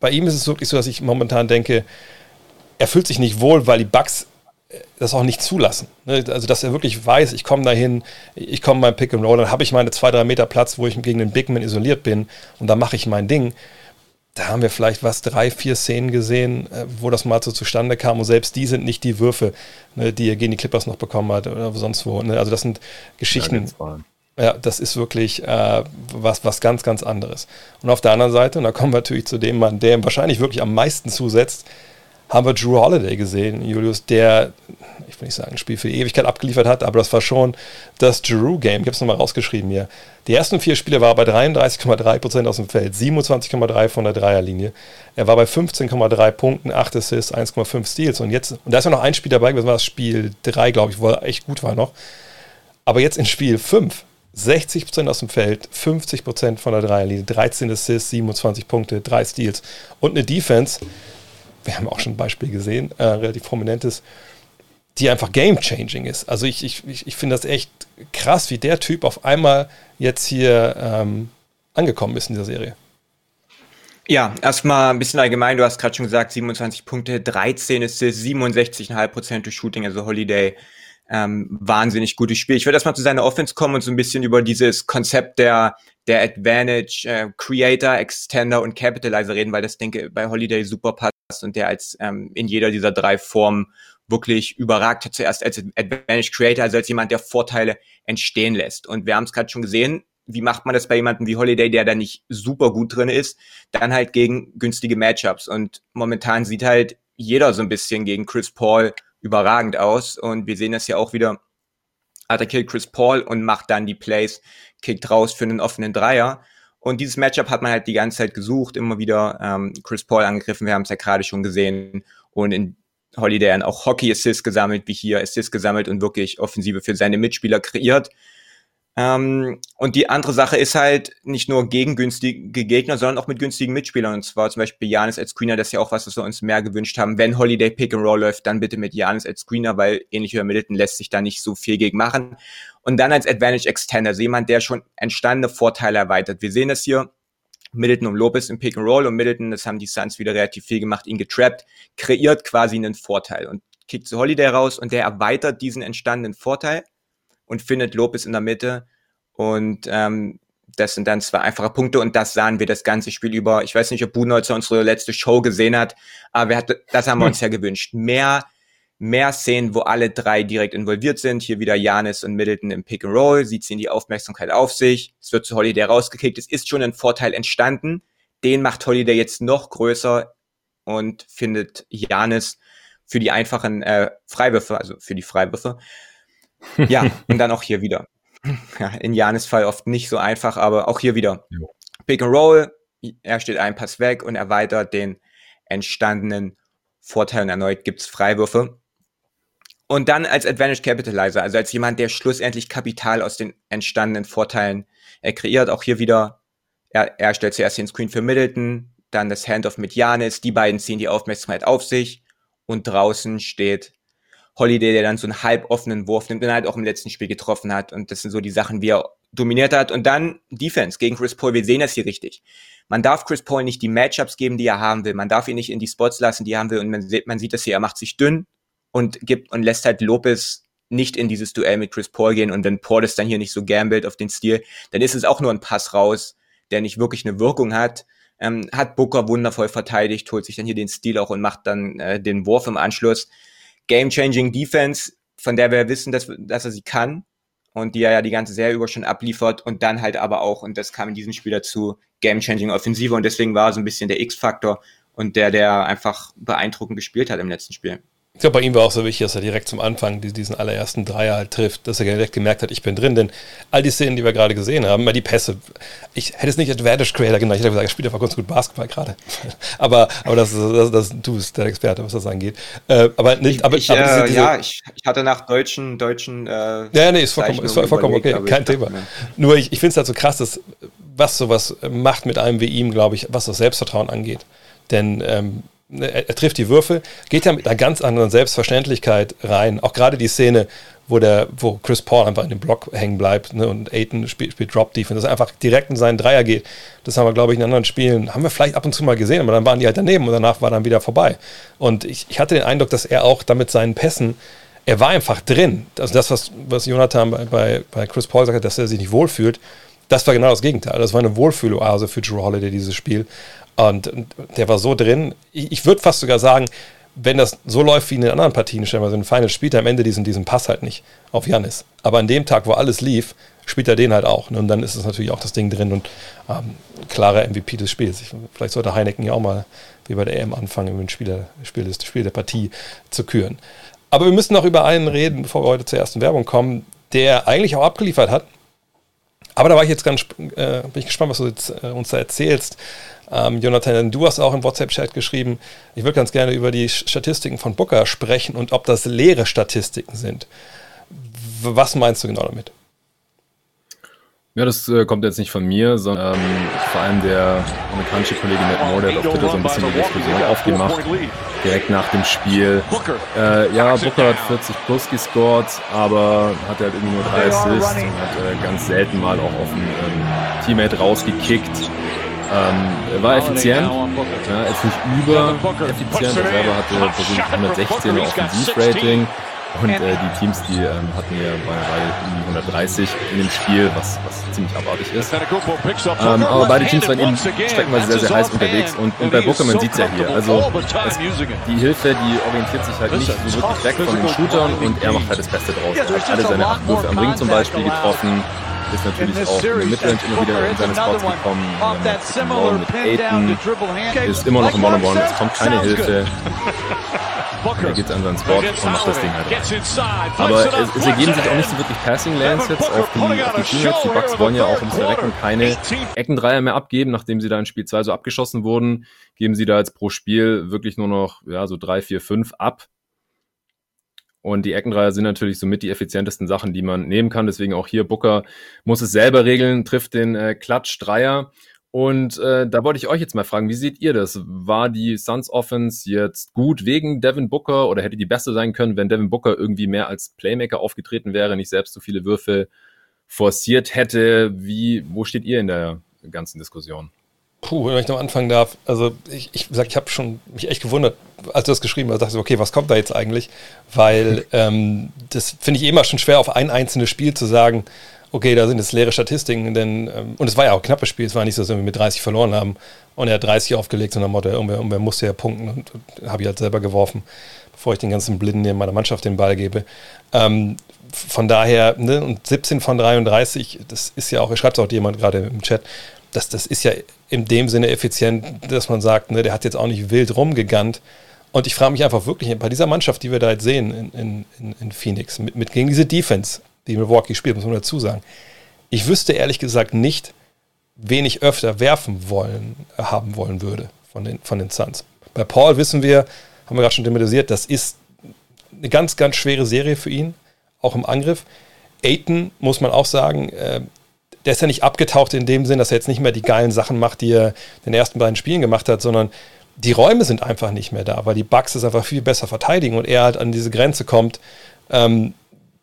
bei ihm ist es wirklich so, dass ich momentan denke, er fühlt sich nicht wohl, weil die Bugs das auch nicht zulassen. Ne? Also, dass er wirklich weiß, ich komme dahin, ich komme beim Pick and Roll, dann habe ich meine zwei, drei Meter Platz, wo ich gegen den Bigman isoliert bin und dann mache ich mein Ding. Da haben wir vielleicht was, drei, vier Szenen gesehen, äh, wo das mal so zustande kam und selbst die sind nicht die Würfe, ne, die er gegen die Clippers noch bekommen hat oder sonst wo. Ne? Also, das sind Geschichten. Ja, das ist wirklich äh, was, was ganz, ganz anderes. Und auf der anderen Seite, und da kommen wir natürlich zu dem Mann, der ihm wahrscheinlich wirklich am meisten zusetzt, haben wir Drew Holiday gesehen, Julius, der, ich will nicht sagen, ein Spiel für die Ewigkeit abgeliefert hat, aber das war schon das Drew-Game. Ich habe es nochmal rausgeschrieben hier. Die ersten vier Spiele war er bei 33,3% aus dem Feld, 27,3% von der Dreierlinie. Er war bei 15,3 Punkten, 8 Assists, 1,5 Steals. Und jetzt, und da ist ja noch ein Spiel dabei, das war das Spiel 3, glaube ich, wo er echt gut war noch. Aber jetzt in Spiel 5, 60% aus dem Feld, 50% von der Dreierlinie, 13 Assists, 27 Punkte, 3 Steals und eine Defense, wir haben auch schon ein Beispiel gesehen, äh, relativ prominentes, die einfach game-changing ist. Also ich, ich, ich finde das echt krass, wie der Typ auf einmal jetzt hier ähm, angekommen ist in dieser Serie. Ja, erstmal ein bisschen allgemein. Du hast gerade schon gesagt, 27 Punkte, 13 ist es, 67,5% durch Shooting, also Holiday. Ähm, wahnsinnig gutes Spiel. Ich würde erstmal zu seiner Offense kommen und so ein bisschen über dieses Konzept der, der Advantage, äh, Creator, Extender und Capitalizer reden, weil das denke bei Holiday super passt und der als ähm, in jeder dieser drei Formen wirklich überragt hat. Zuerst als Advantage Creator, also als jemand, der Vorteile entstehen lässt. Und wir haben es gerade schon gesehen, wie macht man das bei jemandem wie Holiday, der da nicht super gut drin ist, dann halt gegen günstige Matchups. Und momentan sieht halt jeder so ein bisschen gegen Chris Paul überragend aus. Und wir sehen das ja auch wieder. Attackiert Chris Paul und macht dann die Plays, kickt raus für einen offenen Dreier. Und dieses Matchup hat man halt die ganze Zeit gesucht, immer wieder ähm, Chris Paul angegriffen, wir haben es ja gerade schon gesehen. Und in Holiday auch Hockey-Assists gesammelt, wie hier Assists gesammelt und wirklich Offensive für seine Mitspieler kreiert. Ähm, und die andere Sache ist halt nicht nur gegen günstige Gegner, sondern auch mit günstigen Mitspielern. Und zwar zum Beispiel Janis als Screener, das ist ja auch was, was wir uns mehr gewünscht haben. Wenn Holiday Pick and Roll läuft, dann bitte mit Janis als Screener, weil ähnlich wie Middleton lässt sich da nicht so viel gegen machen. Und dann als Advantage Extender, also jemand, der schon entstandene Vorteile erweitert. Wir sehen das hier. Middleton und Lopez im Pick and Roll und Middleton, das haben die Suns wieder relativ viel gemacht, ihn getrappt, kreiert quasi einen Vorteil und kickt zu Holiday raus und der erweitert diesen entstandenen Vorteil und findet Lopez in der Mitte. Und ähm, das sind dann zwei einfache Punkte und das sahen wir das ganze Spiel über. Ich weiß nicht, ob Budenholzer unsere letzte Show gesehen hat, aber wir hatten, das haben wir uns ja gewünscht. Mehr mehr Szenen, wo alle drei direkt involviert sind. Hier wieder Janis und Middleton im Pick and Roll. Sie ziehen die Aufmerksamkeit auf sich. Es wird zu Holiday rausgekickt. Es ist schon ein Vorteil entstanden. Den macht Holiday jetzt noch größer und findet Janis für die einfachen äh, Freiwürfe, also für die Freiwürfe. Ja, und dann auch hier wieder. Ja, in Janis Fall oft nicht so einfach, aber auch hier wieder. Jo. Pick and Roll, er steht einen Pass weg und erweitert den entstandenen Vorteil und erneut gibt's Freiwürfe. Und dann als Advantage Capitalizer, also als jemand, der schlussendlich Kapital aus den entstandenen Vorteilen äh, kreiert. Auch hier wieder, er, er stellt zuerst den Screen für Middleton, dann das Handoff mit Janis, die beiden ziehen die Aufmerksamkeit auf sich und draußen steht Holiday, der dann so einen halb offenen Wurf nimmt, den er halt auch im letzten Spiel getroffen hat. Und das sind so die Sachen, wie er dominiert hat. Und dann Defense gegen Chris Paul. Wir sehen das hier richtig. Man darf Chris Paul nicht die Matchups geben, die er haben will. Man darf ihn nicht in die Spots lassen, die er haben will. Und man, man sieht das hier, er macht sich dünn und gibt und lässt halt Lopez nicht in dieses Duell mit Chris Paul gehen. Und wenn Paul es dann hier nicht so gambelt auf den Stil, dann ist es auch nur ein Pass raus, der nicht wirklich eine Wirkung hat. Ähm, hat Booker wundervoll verteidigt, holt sich dann hier den Stil auch und macht dann äh, den Wurf im Anschluss. Game-changing Defense, von der wir wissen, dass, dass er sie kann und die er ja die ganze Serie über schon abliefert und dann halt aber auch, und das kam in diesem Spiel dazu, Game-changing Offensive und deswegen war er so ein bisschen der X-Faktor und der, der einfach beeindruckend gespielt hat im letzten Spiel. Ich glaube, bei ihm war auch so wichtig, dass er direkt zum Anfang diesen allerersten Dreier halt trifft, dass er direkt gemerkt hat, ich bin drin. Denn all die Szenen, die wir gerade gesehen haben, die Pässe, ich hätte es nicht Advantage Creator genannt, ich hätte gesagt, er spielt einfach ganz gut Basketball gerade. aber aber das, das, das, du bist der Experte, was das angeht. Äh, aber nicht, aber, ich, aber diese, äh, diese, ja, ich, ich, hatte nach deutschen, deutschen äh, Ja, nee, ist vollkommen, ist vollkommen okay, kein Thema. Nur ich, ich finde es halt so krass, dass was sowas macht mit einem wie ihm, glaube ich, was das Selbstvertrauen angeht. Denn ähm, er, er, trifft die Würfel, geht ja mit einer ganz anderen Selbstverständlichkeit rein. Auch gerade die Szene, wo, der, wo Chris Paul einfach in dem Block hängen bleibt ne, und Aiton spielt, spielt Drop Defense, dass er einfach direkt in seinen Dreier geht. Das haben wir, glaube ich, in anderen Spielen, haben wir vielleicht ab und zu mal gesehen, aber dann waren die halt daneben und danach war dann wieder vorbei. Und ich, ich hatte den Eindruck, dass er auch damit seinen Pässen, er war einfach drin. Also das, was, was Jonathan bei, bei, bei Chris Paul sagte, dass er sich nicht wohlfühlt, das war genau das Gegenteil. Das war eine Wohlfühloase für Drew Holiday, dieses Spiel. Und der war so drin. Ich, ich würde fast sogar sagen, wenn das so läuft wie in den anderen Partien, stellen wir so ein Final, spielt er am Ende diesen, diesen Pass halt nicht auf Janis. Aber an dem Tag, wo alles lief, spielt er den halt auch. Ne? Und dann ist es natürlich auch das Ding drin und ähm, klarer MVP des Spiels. Ich, vielleicht sollte Heineken ja auch mal wie bei der EM anfangen, ein Spiel, Spiel, das Spiel der Partie zu küren. Aber wir müssen noch über einen reden, bevor wir heute zur ersten Werbung kommen, der eigentlich auch abgeliefert hat. Aber da war ich jetzt ganz äh, bin ich gespannt, was du jetzt, äh, uns da erzählst. Ähm, Jonathan, du hast auch im WhatsApp-Chat geschrieben, ich würde ganz gerne über die Statistiken von Booker sprechen und ob das leere Statistiken sind. Was meinst du genau damit? Ja, das äh, kommt jetzt nicht von mir, sondern ähm, vor allem der amerikanische Kollege Matt Moore, der hat auf Twitter so ein bisschen die Diskussion aufgemacht, direkt nach dem Spiel. Äh, ja, Booker hat 40 plus gescored, aber hat halt irgendwie nur drei Assists und hat äh, ganz selten mal auch auf einen ähm, Teammate rausgekickt. Ähm, war effizient, ja, ist nicht übereffizient, er selber hatte persönlich 116er Offensivrating und äh, die Teams, die ähm, hatten ja bei beide 130 in dem Spiel, was, was ziemlich abartig ist. Ähm, aber beide Teams waren eben streckenweise sehr, sehr heiß unterwegs und, und bei Booker, man sieht es ja hier, also es, die Hilfe, die orientiert sich halt nicht so wirklich weg von den Shootern und er macht halt das Beste draus. Er hat alle seine acht Würfe am Ring zum Beispiel getroffen, ist natürlich auch in der Midrange immer wieder in seine Spots gekommen. Ähm, mit Aiden ist immer noch im One-on-One, es kommt keine Hilfe. Er geht an seinen Spot und macht das Ding halt rein. Aber es, es, ergeben sich auch nicht so wirklich Passing Lands jetzt auf die, auf die Teammates. Die Bucks wollen ja auch ums Verrecken keine Eckendreier mehr abgeben, nachdem sie da in Spiel 2 so abgeschossen wurden. Geben sie da jetzt pro Spiel wirklich nur noch ja, so 3, 4, 5 ab. Und die Eckendreier sind natürlich somit die effizientesten Sachen, die man nehmen kann. Deswegen auch hier Booker muss es selber regeln, trifft den äh, Klatsch-Dreier. Und äh, da wollte ich euch jetzt mal fragen, wie seht ihr das? War die Suns Offense jetzt gut wegen Devin Booker oder hätte die beste sein können, wenn Devin Booker irgendwie mehr als Playmaker aufgetreten wäre, nicht selbst so viele Würfe forciert hätte? Wie, wo steht ihr in der ganzen Diskussion? Puh, wenn ich noch anfangen darf, also ich, ich sag, ich habe schon mich echt gewundert, als du das geschrieben hast, dachte ich, okay, was kommt da jetzt eigentlich? Weil ähm, das finde ich immer schon schwer, auf ein einzelnes Spiel zu sagen, okay, da sind jetzt leere Statistiken, denn, ähm, und es war ja auch ein knappes Spiel, es war nicht so, dass wir mit 30 verloren haben und er hat 30 aufgelegt, sondern Motto, irgendwer, irgendwer musste ja punkten und, und habe ich halt selber geworfen, bevor ich den ganzen Blinden in meiner Mannschaft den Ball gebe. Ähm, von daher, ne, und 17 von 33, das ist ja auch, schreibt auch jemand gerade im Chat, das, das ist ja in dem Sinne effizient, dass man sagt, ne, der hat jetzt auch nicht wild rumgegannt. Und ich frage mich einfach wirklich, bei dieser Mannschaft, die wir da jetzt sehen in, in, in Phoenix, mit, mit, gegen diese Defense, die Milwaukee spielt, muss man dazu sagen, ich wüsste ehrlich gesagt nicht, wen ich öfter werfen wollen, haben wollen würde von den, von den Suns. Bei Paul wissen wir, haben wir gerade schon thematisiert, das ist eine ganz, ganz schwere Serie für ihn, auch im Angriff. Aiton, muss man auch sagen, äh, der ist ja nicht abgetaucht in dem Sinn, dass er jetzt nicht mehr die geilen Sachen macht, die er in den ersten beiden Spielen gemacht hat, sondern die Räume sind einfach nicht mehr da, weil die Bugs es einfach viel besser verteidigen und er halt an diese Grenze kommt, ähm,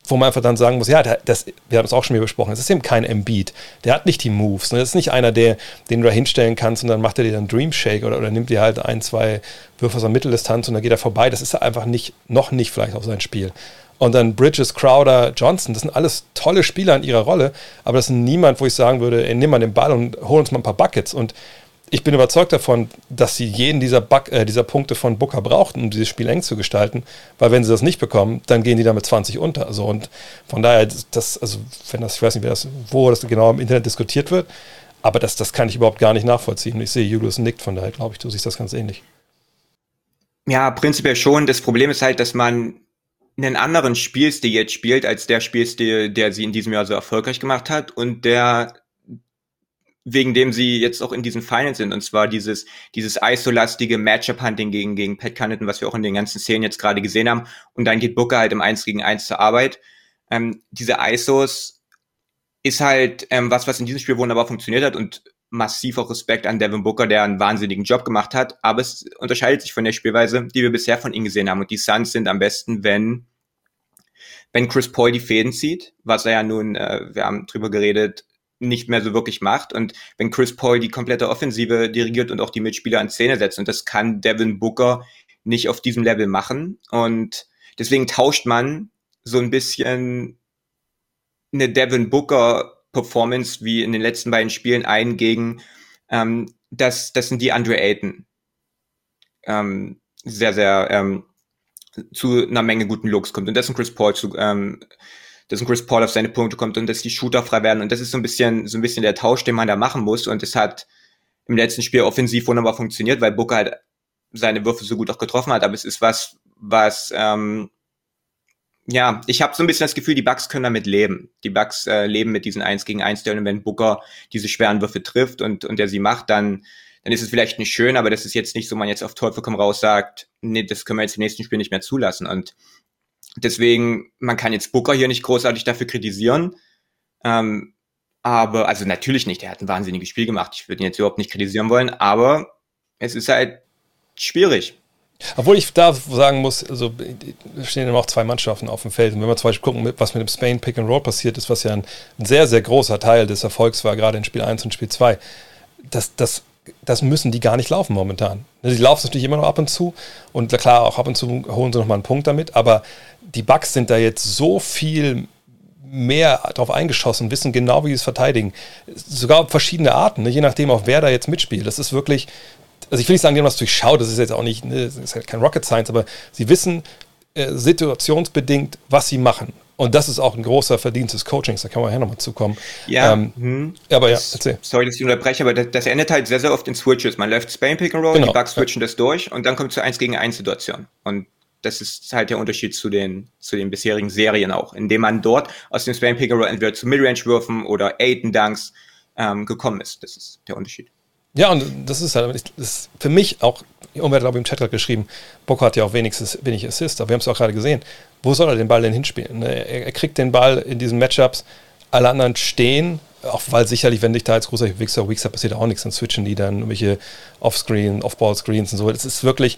wo man einfach dann sagen muss, ja, das, wir haben es auch schon mal besprochen, es ist eben kein Embiid. Der hat nicht die Moves. Ne? Das ist nicht einer, der, den du da hinstellen kannst und dann macht er dir dann Dream Shake oder, oder nimmt dir halt ein, zwei Würfe aus der Mitteldistanz und dann geht er vorbei. Das ist einfach nicht, noch nicht vielleicht auf sein Spiel. Und dann Bridges, Crowder, Johnson, das sind alles tolle Spieler in ihrer Rolle, aber das ist niemand, wo ich sagen würde, ey, nimm mal den Ball und hol uns mal ein paar Buckets. Und ich bin überzeugt davon, dass sie jeden dieser, Buck, äh, dieser Punkte von Booker brauchten, um dieses Spiel eng zu gestalten, weil wenn sie das nicht bekommen, dann gehen die damit 20 unter. Also und von daher, das, also wenn das, ich weiß nicht, wer das, wo das genau im Internet diskutiert wird, aber das, das kann ich überhaupt gar nicht nachvollziehen. Ich sehe, Julius nickt, von daher glaube ich, du siehst das ganz ähnlich. Ja, prinzipiell schon. Das Problem ist halt, dass man einen anderen Spielstil jetzt spielt, als der Spielstil, der sie in diesem Jahr so erfolgreich gemacht hat und der wegen dem sie jetzt auch in diesen Finals sind, und zwar dieses, dieses ISO-lastige Matchup-Hunting gegen, gegen Pat Connaughton, was wir auch in den ganzen Szenen jetzt gerade gesehen haben. Und dann geht Booker halt im 1 gegen 1 zur Arbeit. Ähm, diese ISOs ist halt ähm, was, was in diesem Spiel wunderbar funktioniert hat und massiv auch Respekt an Devin Booker, der einen wahnsinnigen Job gemacht hat. Aber es unterscheidet sich von der Spielweise, die wir bisher von ihm gesehen haben. Und die Suns sind am besten, wenn wenn Chris Paul die Fäden zieht, was er ja nun, äh, wir haben drüber geredet, nicht mehr so wirklich macht. Und wenn Chris Paul die komplette Offensive dirigiert und auch die Mitspieler an Szene setzt, und das kann Devin Booker nicht auf diesem Level machen. Und deswegen tauscht man so ein bisschen eine Devin Booker Performance wie in den letzten beiden Spielen ein gegen ähm, das, das sind die Andre Ayton. Ähm, sehr, sehr ähm, zu einer Menge guten Looks kommt. Und das ist ein Chris Paul zu, ähm, dass ein Chris Paul auf seine Punkte kommt und dass die Shooter frei werden. Und das ist so ein bisschen, so ein bisschen der Tausch, den man da machen muss. Und es hat im letzten Spiel offensiv wunderbar funktioniert, weil Booker halt seine Würfe so gut auch getroffen hat. Aber es ist was, was, ähm, ja, ich habe so ein bisschen das Gefühl, die Bucks können damit leben. Die Bucks äh, leben mit diesen 1 gegen 1 Duellen. Wenn Booker diese schweren Würfe trifft und, und der sie macht, dann, dann ist es vielleicht nicht schön, aber das ist jetzt nicht so, man jetzt auf Teufel komm raus sagt, nee, das können wir jetzt im nächsten Spiel nicht mehr zulassen. Und Deswegen, man kann jetzt Booker hier nicht großartig dafür kritisieren. Ähm, aber, also natürlich nicht, er hat ein wahnsinniges Spiel gemacht. Ich würde ihn jetzt überhaupt nicht kritisieren wollen, aber es ist halt schwierig. Obwohl ich da sagen muss, also stehen immer auch zwei Mannschaften auf dem Feld. Und wenn wir zum Beispiel gucken, was mit dem Spain Pick and Roll passiert ist, was ja ein, sehr, sehr großer Teil des Erfolgs war, gerade in Spiel 1 und Spiel 2, das, das das müssen die gar nicht laufen momentan. Die laufen natürlich immer noch ab und zu und klar, auch ab und zu holen sie nochmal einen Punkt damit, aber die Bugs sind da jetzt so viel mehr drauf eingeschossen, wissen genau, wie sie es verteidigen. Sogar verschiedene Arten, ne? je nachdem auch wer da jetzt mitspielt. Das ist wirklich, also ich will nicht sagen, die haben das durchschaut, das ist jetzt auch nicht, ne, das ist halt kein Rocket Science, aber sie wissen äh, situationsbedingt, was sie machen. Und das ist auch ein großer Verdienst des Coachings, da kann man ja nochmal zukommen. Ja, ähm, hm. aber ja, erzähl. Sorry, dass ich unterbreche, aber das, das, endet halt sehr, sehr oft in Switches. Man läuft Spain Pick and Roll, genau. die Bugs switchen ja. das durch und dann kommt zur 1 gegen 1 Situation. Und das ist halt der Unterschied zu den, zu den bisherigen Serien auch, indem man dort aus dem Spain Pick and Roll entweder zu Midrange-Würfen oder Aiden Dunks ähm, gekommen ist. Das ist der Unterschied. Ja, und das ist halt das ist für mich auch, hat glaube ich im Chat gerade geschrieben, Bock hat ja auch wenigstens wenig Assist, aber wir haben es auch gerade gesehen. Wo soll er den Ball denn hinspielen? Ne, er, er, kriegt den Ball in diesen Matchups, alle anderen stehen, auch weil sicherlich, wenn dich da als großer Wichser, Wichser passiert auch nichts, dann switchen die dann irgendwelche Offscreen, Offball-Screens und so. Das ist wirklich,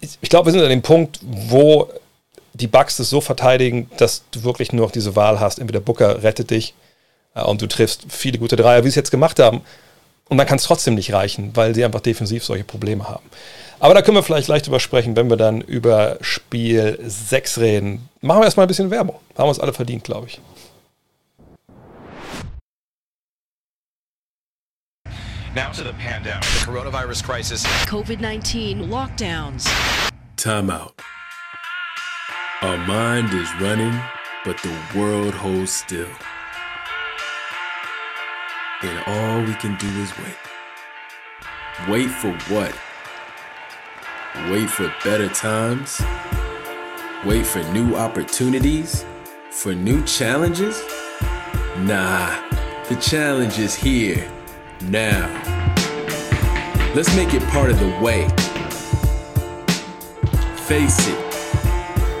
ich glaube, wir sind an dem Punkt, wo die Bugs das so verteidigen, dass du wirklich nur noch diese Wahl hast. Entweder Booker rettet dich äh, und du triffst viele gute Dreier, wie sie es jetzt gemacht haben. Und dann kann es trotzdem nicht reichen, weil sie einfach defensiv solche Probleme haben. Aber da können wir vielleicht leicht drüber sprechen, wenn wir dann über Spiel 6 reden. Machen wir erstmal ein bisschen Werbung. Haben wir uns alle verdient, glaube ich. Now to the pandemic, the coronavirus crisis, COVID 19 lockdowns. Time out. Our mind is running, but the world holds still. And all we can do is wait. Wait for what? Wait for better times? Wait for new opportunities? For new challenges? Nah, the challenge is here, now. Let's make it part of the way. Face it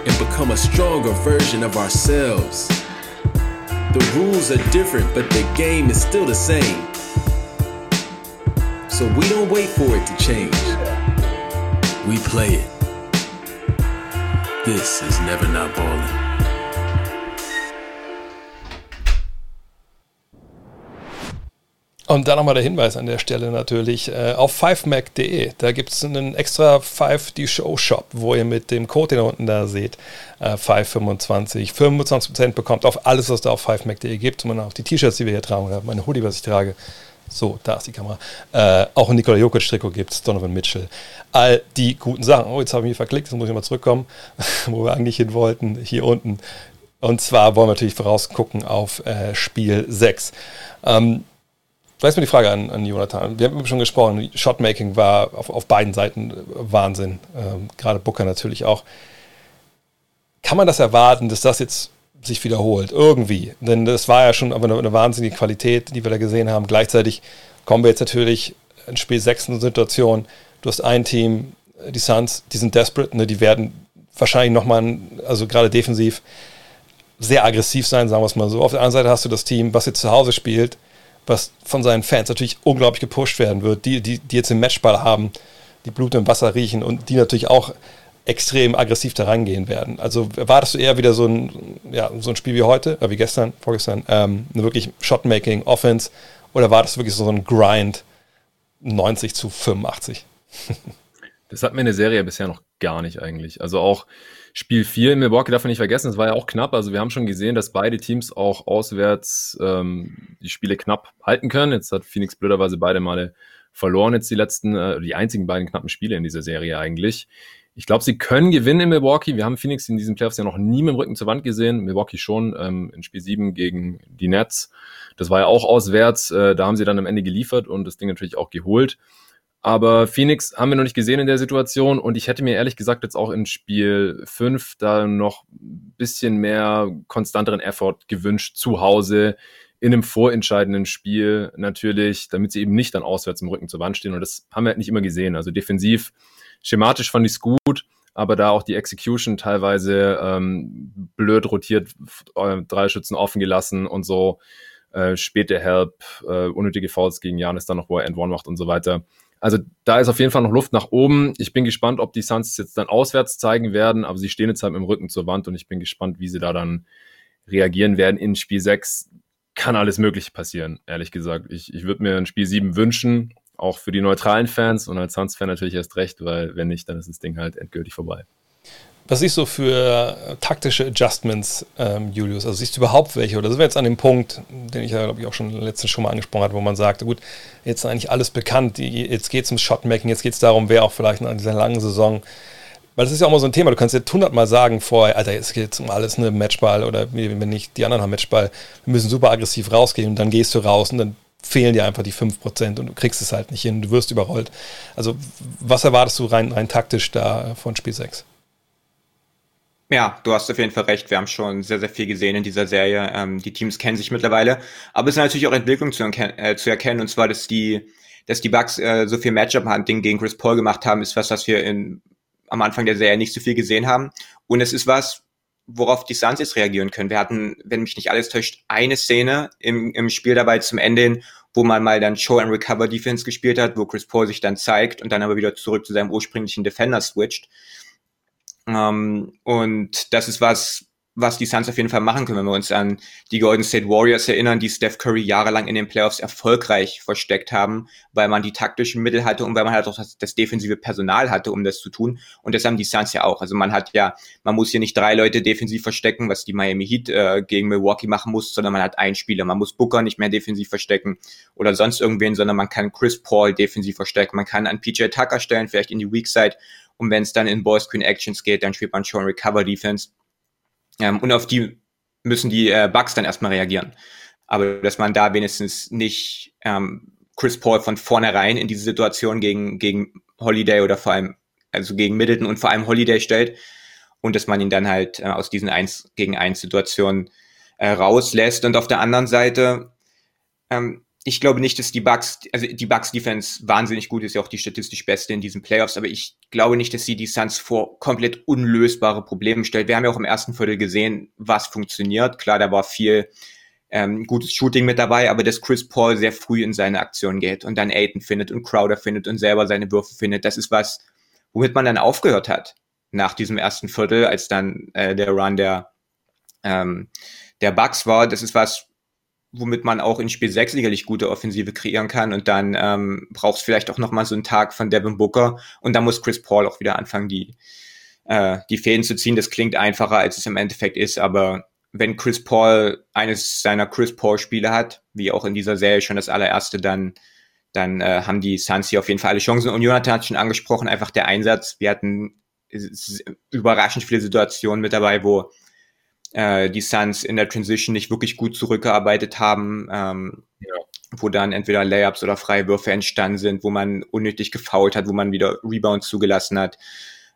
and become a stronger version of ourselves. The rules are different, but the game is still the same. So we don't wait for it to change. We play it. This is Never Not Ballin'. Und dann nochmal der Hinweis an der Stelle natürlich äh, auf 5mac.de. Da gibt es einen extra 5D-Show-Shop, wo ihr mit dem Code, den ihr unten da seht, äh, 525, 25% bekommt auf alles, was da auf 5mac.de gibt. Und auch die T-Shirts, die wir hier tragen, oder meine Hoodie, was ich trage. So, da ist die Kamera. Äh, auch ein Nikola Jokic-Trikot gibt es, Donovan Mitchell. All die guten Sachen. Oh, jetzt habe ich mich verklickt, jetzt muss ich mal zurückkommen, wo wir eigentlich hin wollten. Hier unten. Und zwar wollen wir natürlich vorausgucken auf äh, Spiel 6. Ähm, Vielleicht mal die Frage an, an Jonathan. Wir haben schon gesprochen, Shotmaking war auf, auf beiden Seiten Wahnsinn. Ähm, gerade Booker natürlich auch. Kann man das erwarten, dass das jetzt sich wiederholt? Irgendwie. Denn das war ja schon eine, eine wahnsinnige Qualität, die wir da gesehen haben. Gleichzeitig kommen wir jetzt natürlich in Spiel 6 in Situation. Du hast ein Team, die Suns, die sind desperate, ne? die werden wahrscheinlich nochmal, also gerade defensiv, sehr aggressiv sein, sagen wir es mal so. Auf der anderen Seite hast du das Team, was jetzt zu Hause spielt, was von seinen Fans natürlich unglaublich gepusht werden wird, die, die, die jetzt den Matchball haben, die Blut im Wasser riechen und die natürlich auch extrem aggressiv da rangehen werden. Also erwartest du eher wieder so ein, ja, so ein Spiel wie heute, äh, wie gestern, vorgestern, ähm, eine wirklich Shotmaking, Offense, oder wartest du wirklich so ein Grind 90 zu 85? das hat mir eine Serie bisher noch gar nicht eigentlich. Also auch Spiel 4 in Milwaukee darf man nicht vergessen, es war ja auch knapp. Also wir haben schon gesehen, dass beide Teams auch auswärts ähm, die Spiele knapp halten können. Jetzt hat Phoenix blöderweise beide Male verloren, jetzt die letzten, äh, die einzigen beiden knappen Spiele in dieser Serie eigentlich. Ich glaube, sie können gewinnen in Milwaukee. Wir haben Phoenix in diesen Playoffs ja noch nie mit dem Rücken zur Wand gesehen. Milwaukee schon ähm, in Spiel 7 gegen die Nets. Das war ja auch auswärts. Äh, da haben sie dann am Ende geliefert und das Ding natürlich auch geholt. Aber Phoenix haben wir noch nicht gesehen in der Situation und ich hätte mir ehrlich gesagt jetzt auch in Spiel 5 da noch ein bisschen mehr konstanteren Effort gewünscht zu Hause in einem vorentscheidenden Spiel natürlich, damit sie eben nicht dann auswärts im Rücken zur Wand stehen und das haben wir halt nicht immer gesehen. Also defensiv, schematisch fand ich es gut, aber da auch die Execution teilweise ähm, blöd rotiert, äh, drei Schützen offen gelassen und so, äh, späte Help, äh, unnötige Fouls gegen Janis dann noch, wo er End One macht und so weiter also da ist auf jeden Fall noch Luft nach oben. Ich bin gespannt, ob die Suns jetzt dann auswärts zeigen werden, aber sie stehen jetzt halt mit dem Rücken zur Wand und ich bin gespannt, wie sie da dann reagieren werden in Spiel 6. Kann alles Mögliche passieren, ehrlich gesagt. Ich, ich würde mir ein Spiel 7 wünschen, auch für die neutralen Fans und als Suns-Fan natürlich erst recht, weil wenn nicht, dann ist das Ding halt endgültig vorbei. Was siehst du für taktische Adjustments, ähm, Julius? Also siehst du überhaupt welche? Oder sind wir jetzt an dem Punkt, den ich ja, glaube ich, auch schon letztens schon mal angesprochen habe, wo man sagt, gut, jetzt ist eigentlich alles bekannt, jetzt geht es ums Shotmaking, jetzt geht es darum, wer auch vielleicht in dieser langen Saison weil das ist ja auch mal so ein Thema. Du kannst jetzt hundertmal sagen vorher, Alter, jetzt geht es um alles, ne, Matchball oder wenn nicht die anderen haben Matchball, wir müssen super aggressiv rausgehen und dann gehst du raus und dann fehlen dir einfach die 5% und du kriegst es halt nicht hin, du wirst überrollt. Also, was erwartest du rein, rein taktisch da von Spiel 6? Ja, du hast auf jeden Fall recht. Wir haben schon sehr, sehr viel gesehen in dieser Serie. Ähm, die Teams kennen sich mittlerweile. Aber es ist natürlich auch Entwicklung zu, äh, zu erkennen. Und zwar, dass die, dass die Bucks äh, so viel Matchup-Hunting gegen Chris Paul gemacht haben, ist was, was wir in, am Anfang der Serie nicht so viel gesehen haben. Und es ist was, worauf die Suns jetzt reagieren können. Wir hatten, wenn mich nicht alles täuscht, eine Szene im, im Spiel dabei zum Ende hin, wo man mal dann Show and Recover Defense gespielt hat, wo Chris Paul sich dann zeigt und dann aber wieder zurück zu seinem ursprünglichen Defender switcht. Ähm, und das ist was, was die Suns auf jeden Fall machen können, wenn wir uns an die Golden State Warriors erinnern, die Steph Curry jahrelang in den Playoffs erfolgreich versteckt haben, weil man die taktischen Mittel hatte und weil man halt auch das, das, defensive Personal hatte, um das zu tun. Und das haben die Suns ja auch. Also man hat ja, man muss hier nicht drei Leute defensiv verstecken, was die Miami Heat äh, gegen Milwaukee machen muss, sondern man hat einen Spieler. Man muss Booker nicht mehr defensiv verstecken oder sonst irgendwen, sondern man kann Chris Paul defensiv verstecken. Man kann an PJ Tucker stellen, vielleicht in die Weak Side und wenn es dann in Ball Screen Actions geht, dann spielt man schon Recover Defense. Ähm, und auf die müssen die äh, Bucks dann erstmal reagieren. Aber dass man da wenigstens nicht ähm, Chris Paul von vornherein in diese Situation gegen, gegen Holiday oder vor allem, also gegen Middleton und vor allem Holiday stellt und dass man ihn dann halt äh, aus diesen 1 gegen 1 Situationen äh, rauslässt. Und auf der anderen Seite, ähm, ich glaube nicht, dass die Bucks, also die Bucks Defense wahnsinnig gut ist, ja auch die statistisch beste in diesen Playoffs, aber ich glaube nicht, dass sie die Suns vor komplett unlösbare Probleme stellt. Wir haben ja auch im ersten Viertel gesehen, was funktioniert. Klar, da war viel ähm, gutes Shooting mit dabei, aber dass Chris Paul sehr früh in seine Aktion geht und dann Aiton findet und Crowder findet und selber seine Würfe findet, das ist was, womit man dann aufgehört hat nach diesem ersten Viertel, als dann äh, der Run der ähm, der Bucks war. Das ist was, womit man auch in Spiel 6 sicherlich gute Offensive kreieren kann. Und dann ähm, braucht es vielleicht auch nochmal so einen Tag von Devin Booker. Und dann muss Chris Paul auch wieder anfangen, die, äh, die Fäden zu ziehen. Das klingt einfacher, als es im Endeffekt ist. Aber wenn Chris Paul eines seiner Chris Paul-Spiele hat, wie auch in dieser Serie schon das allererste, dann, dann äh, haben die Suns hier auf jeden Fall alle Chancen. Und Jonathan hat schon angesprochen, einfach der Einsatz. Wir hatten überraschend viele Situationen mit dabei, wo äh, die Suns in der Transition nicht wirklich gut zurückgearbeitet haben, ähm, ja. wo dann entweder Layups oder Freiwürfe entstanden sind, wo man unnötig gefault hat, wo man wieder Rebounds zugelassen hat.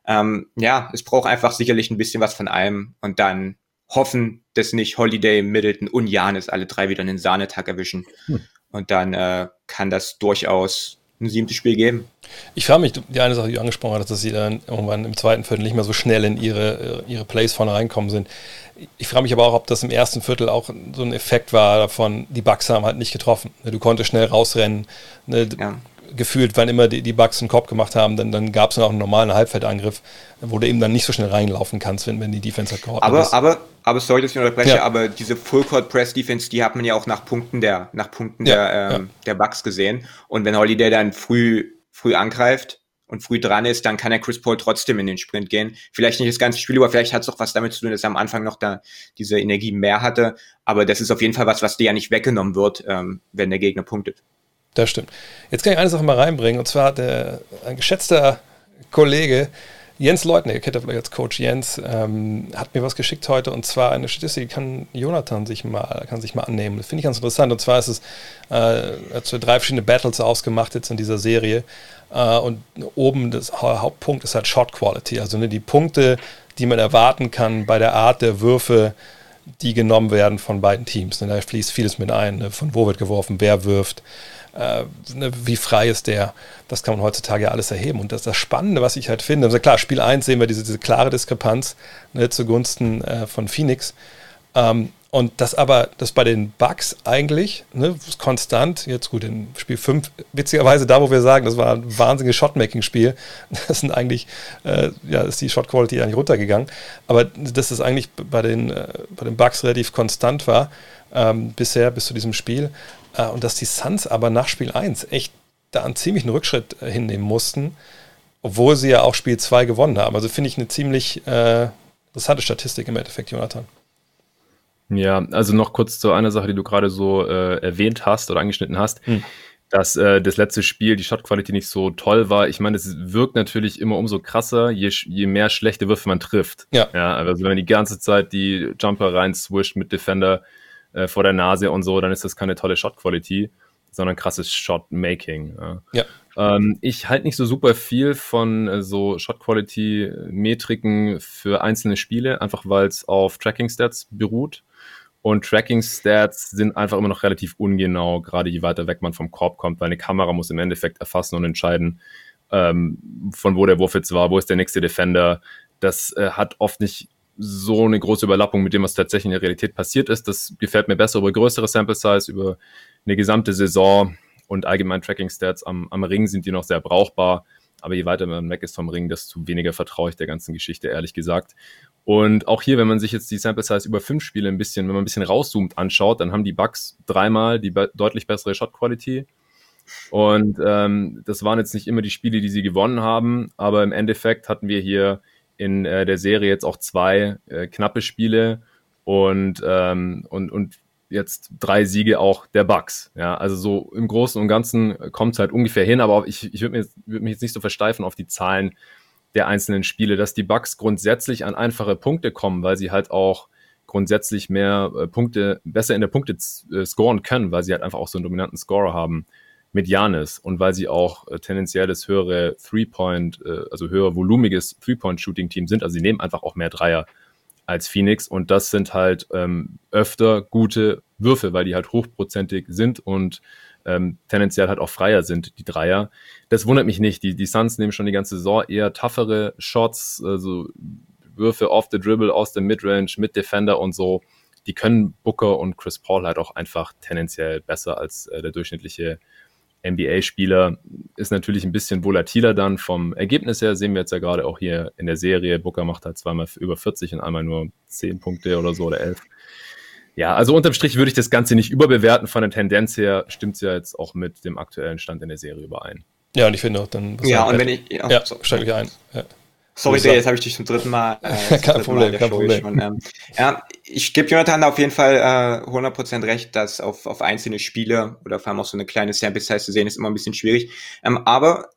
Ähm, ja, es braucht einfach sicherlich ein bisschen was von allem und dann hoffen, dass nicht Holiday, Middleton und Janis alle drei wieder einen Sahnetag erwischen. Hm. Und dann äh, kann das durchaus ein siebtes Spiel geben. Ich frage mich, die eine Sache, die du angesprochen hast, dass sie dann irgendwann im zweiten Viertel nicht mehr so schnell in ihre, ihre Plays vorne reinkommen sind. Ich frage mich aber auch, ob das im ersten Viertel auch so ein Effekt war davon, die Bugs haben halt nicht getroffen. Du konntest schnell rausrennen. Ne? Ja gefühlt, wann immer die, die Bugs einen Kopf gemacht haben, dann, dann gab es noch einen normalen Halbfeldangriff, wo du eben dann nicht so schnell reinlaufen kannst, wenn, wenn die Defense halt geordnet aber, ist. Aber, aber sorry, dass ich unterbreche, ja. aber diese Full Court Press Defense, die hat man ja auch nach Punkten der, nach Punkten ja, der, ähm, ja. der Bugs gesehen. Und wenn Holiday dann früh, früh angreift, und früh dran ist, dann kann der Chris Paul trotzdem in den Sprint gehen. Vielleicht nicht das ganze Spiel, aber vielleicht hat es auch was damit zu tun, dass er am Anfang noch da diese Energie mehr hatte. Aber das ist auf jeden Fall was, was dir ja nicht weggenommen wird, ähm, wenn der Gegner punktet. Das stimmt. Jetzt kann ich eine Sache mal reinbringen, und zwar der, ein geschätzter Kollege Jens Leutner, ihr kennt ja vielleicht als Coach Jens, ähm, hat mir was geschickt heute und zwar eine Statistik, die kann Jonathan sich mal, kann sich mal annehmen. Das finde ich ganz interessant. Und zwar ist es, äh, hat drei verschiedene Battles ausgemacht jetzt in dieser Serie. Äh, und oben das Hauptpunkt ist halt Shot Quality, also ne, die Punkte, die man erwarten kann bei der Art der Würfe, die genommen werden von beiden Teams. Ne, da fließt vieles mit ein, ne, von wo wird geworfen, wer wirft äh, ne, wie frei ist der? Das kann man heutzutage ja alles erheben. Und das das Spannende, was ich halt finde. Also klar, Spiel 1 sehen wir diese, diese klare Diskrepanz ne, zugunsten äh, von Phoenix. Ähm, und das aber, das bei den Bugs eigentlich, ne, konstant, jetzt gut, in Spiel 5, witzigerweise da, wo wir sagen, das war ein wahnsinniges Shotmaking-Spiel, das sind eigentlich, äh, ja, ist die Shot-Quality eigentlich runtergegangen, aber dass das eigentlich bei den, äh, bei den Bugs relativ konstant war, ähm, bisher, bis zu diesem Spiel. Äh, und dass die Suns aber nach Spiel 1 echt da einen ziemlichen Rückschritt äh, hinnehmen mussten, obwohl sie ja auch Spiel 2 gewonnen haben. Also finde ich eine ziemlich äh, interessante Statistik im Endeffekt, Jonathan. Ja, also noch kurz zu einer Sache, die du gerade so äh, erwähnt hast oder angeschnitten hast. Hm dass äh, das letzte Spiel die Shotqualität nicht so toll war. Ich meine, es wirkt natürlich immer umso krasser, je, je mehr schlechte Würfe man trifft. Ja. ja. Also wenn man die ganze Zeit die Jumper rein swisht mit Defender, äh, vor der Nase und so, dann ist das keine tolle Shot Quality, sondern krasses Shot Making. Ja. ja. Ähm, ich halte nicht so super viel von äh, so Shot Quality Metriken für einzelne Spiele, einfach weil es auf Tracking Stats beruht. Und Tracking Stats sind einfach immer noch relativ ungenau, gerade je weiter weg man vom Korb kommt, weil eine Kamera muss im Endeffekt erfassen und entscheiden, ähm, von wo der Wurf jetzt war, wo ist der nächste Defender. Das äh, hat oft nicht so eine große Überlappung mit dem, was tatsächlich in der Realität passiert ist. Das gefällt mir besser über größere Sample Size, über eine gesamte Saison und allgemein Tracking Stats am, am Ring sind die noch sehr brauchbar. Aber je weiter man weg ist vom Ring, desto weniger vertraue ich der ganzen Geschichte, ehrlich gesagt. Und auch hier, wenn man sich jetzt die Sample Size über fünf Spiele ein bisschen, wenn man ein bisschen rauszoomt anschaut, dann haben die Bugs dreimal die be deutlich bessere Shot Quality. Und ähm, das waren jetzt nicht immer die Spiele, die sie gewonnen haben, aber im Endeffekt hatten wir hier in äh, der Serie jetzt auch zwei äh, knappe Spiele und, ähm, und, und jetzt drei Siege auch der Bucks. Ja, also so im Großen und Ganzen kommt es halt ungefähr hin, aber ich, ich würde würd mich jetzt nicht so versteifen auf die Zahlen der einzelnen Spiele, dass die Bucks grundsätzlich an einfache Punkte kommen, weil sie halt auch grundsätzlich mehr äh, Punkte, besser in der Punkte äh, scoren können, weil sie halt einfach auch so einen dominanten Scorer haben mit Janis und weil sie auch äh, tendenziell das höhere Three-Point, äh, also höher volumiges Three-Point-Shooting-Team sind. Also sie nehmen einfach auch mehr Dreier als Phoenix und das sind halt ähm, öfter gute Würfe, weil die halt hochprozentig sind und ähm, tendenziell halt auch freier sind, die Dreier. Das wundert mich nicht. Die, die Suns nehmen schon die ganze Saison eher toughere Shots, also Würfe off the dribble, aus dem Midrange, mit Defender und so. Die können Booker und Chris Paul halt auch einfach tendenziell besser als äh, der durchschnittliche NBA-Spieler. Ist natürlich ein bisschen volatiler dann vom Ergebnis her. Sehen wir jetzt ja gerade auch hier in der Serie. Booker macht halt zweimal über 40 und einmal nur 10 Punkte oder so oder 11. Ja, also unterm Strich würde ich das Ganze nicht überbewerten. Von der Tendenz her stimmt es ja jetzt auch mit dem aktuellen Stand in der Serie überein. Ja, und ich finde auch dann. Ja, und wenn ich. Ja, ja steig mich ein. Ja. Sorry, Dave, jetzt habe ich dich zum dritten Mal. Äh, kein Problem, Mal kein Problem. Schon, ähm, ja, ich gebe Jonathan auf jeden Fall äh, 100% recht, dass auf, auf einzelne Spiele oder vor allem auch so eine kleine Sample Size zu sehen, ist immer ein bisschen schwierig. Ähm, aber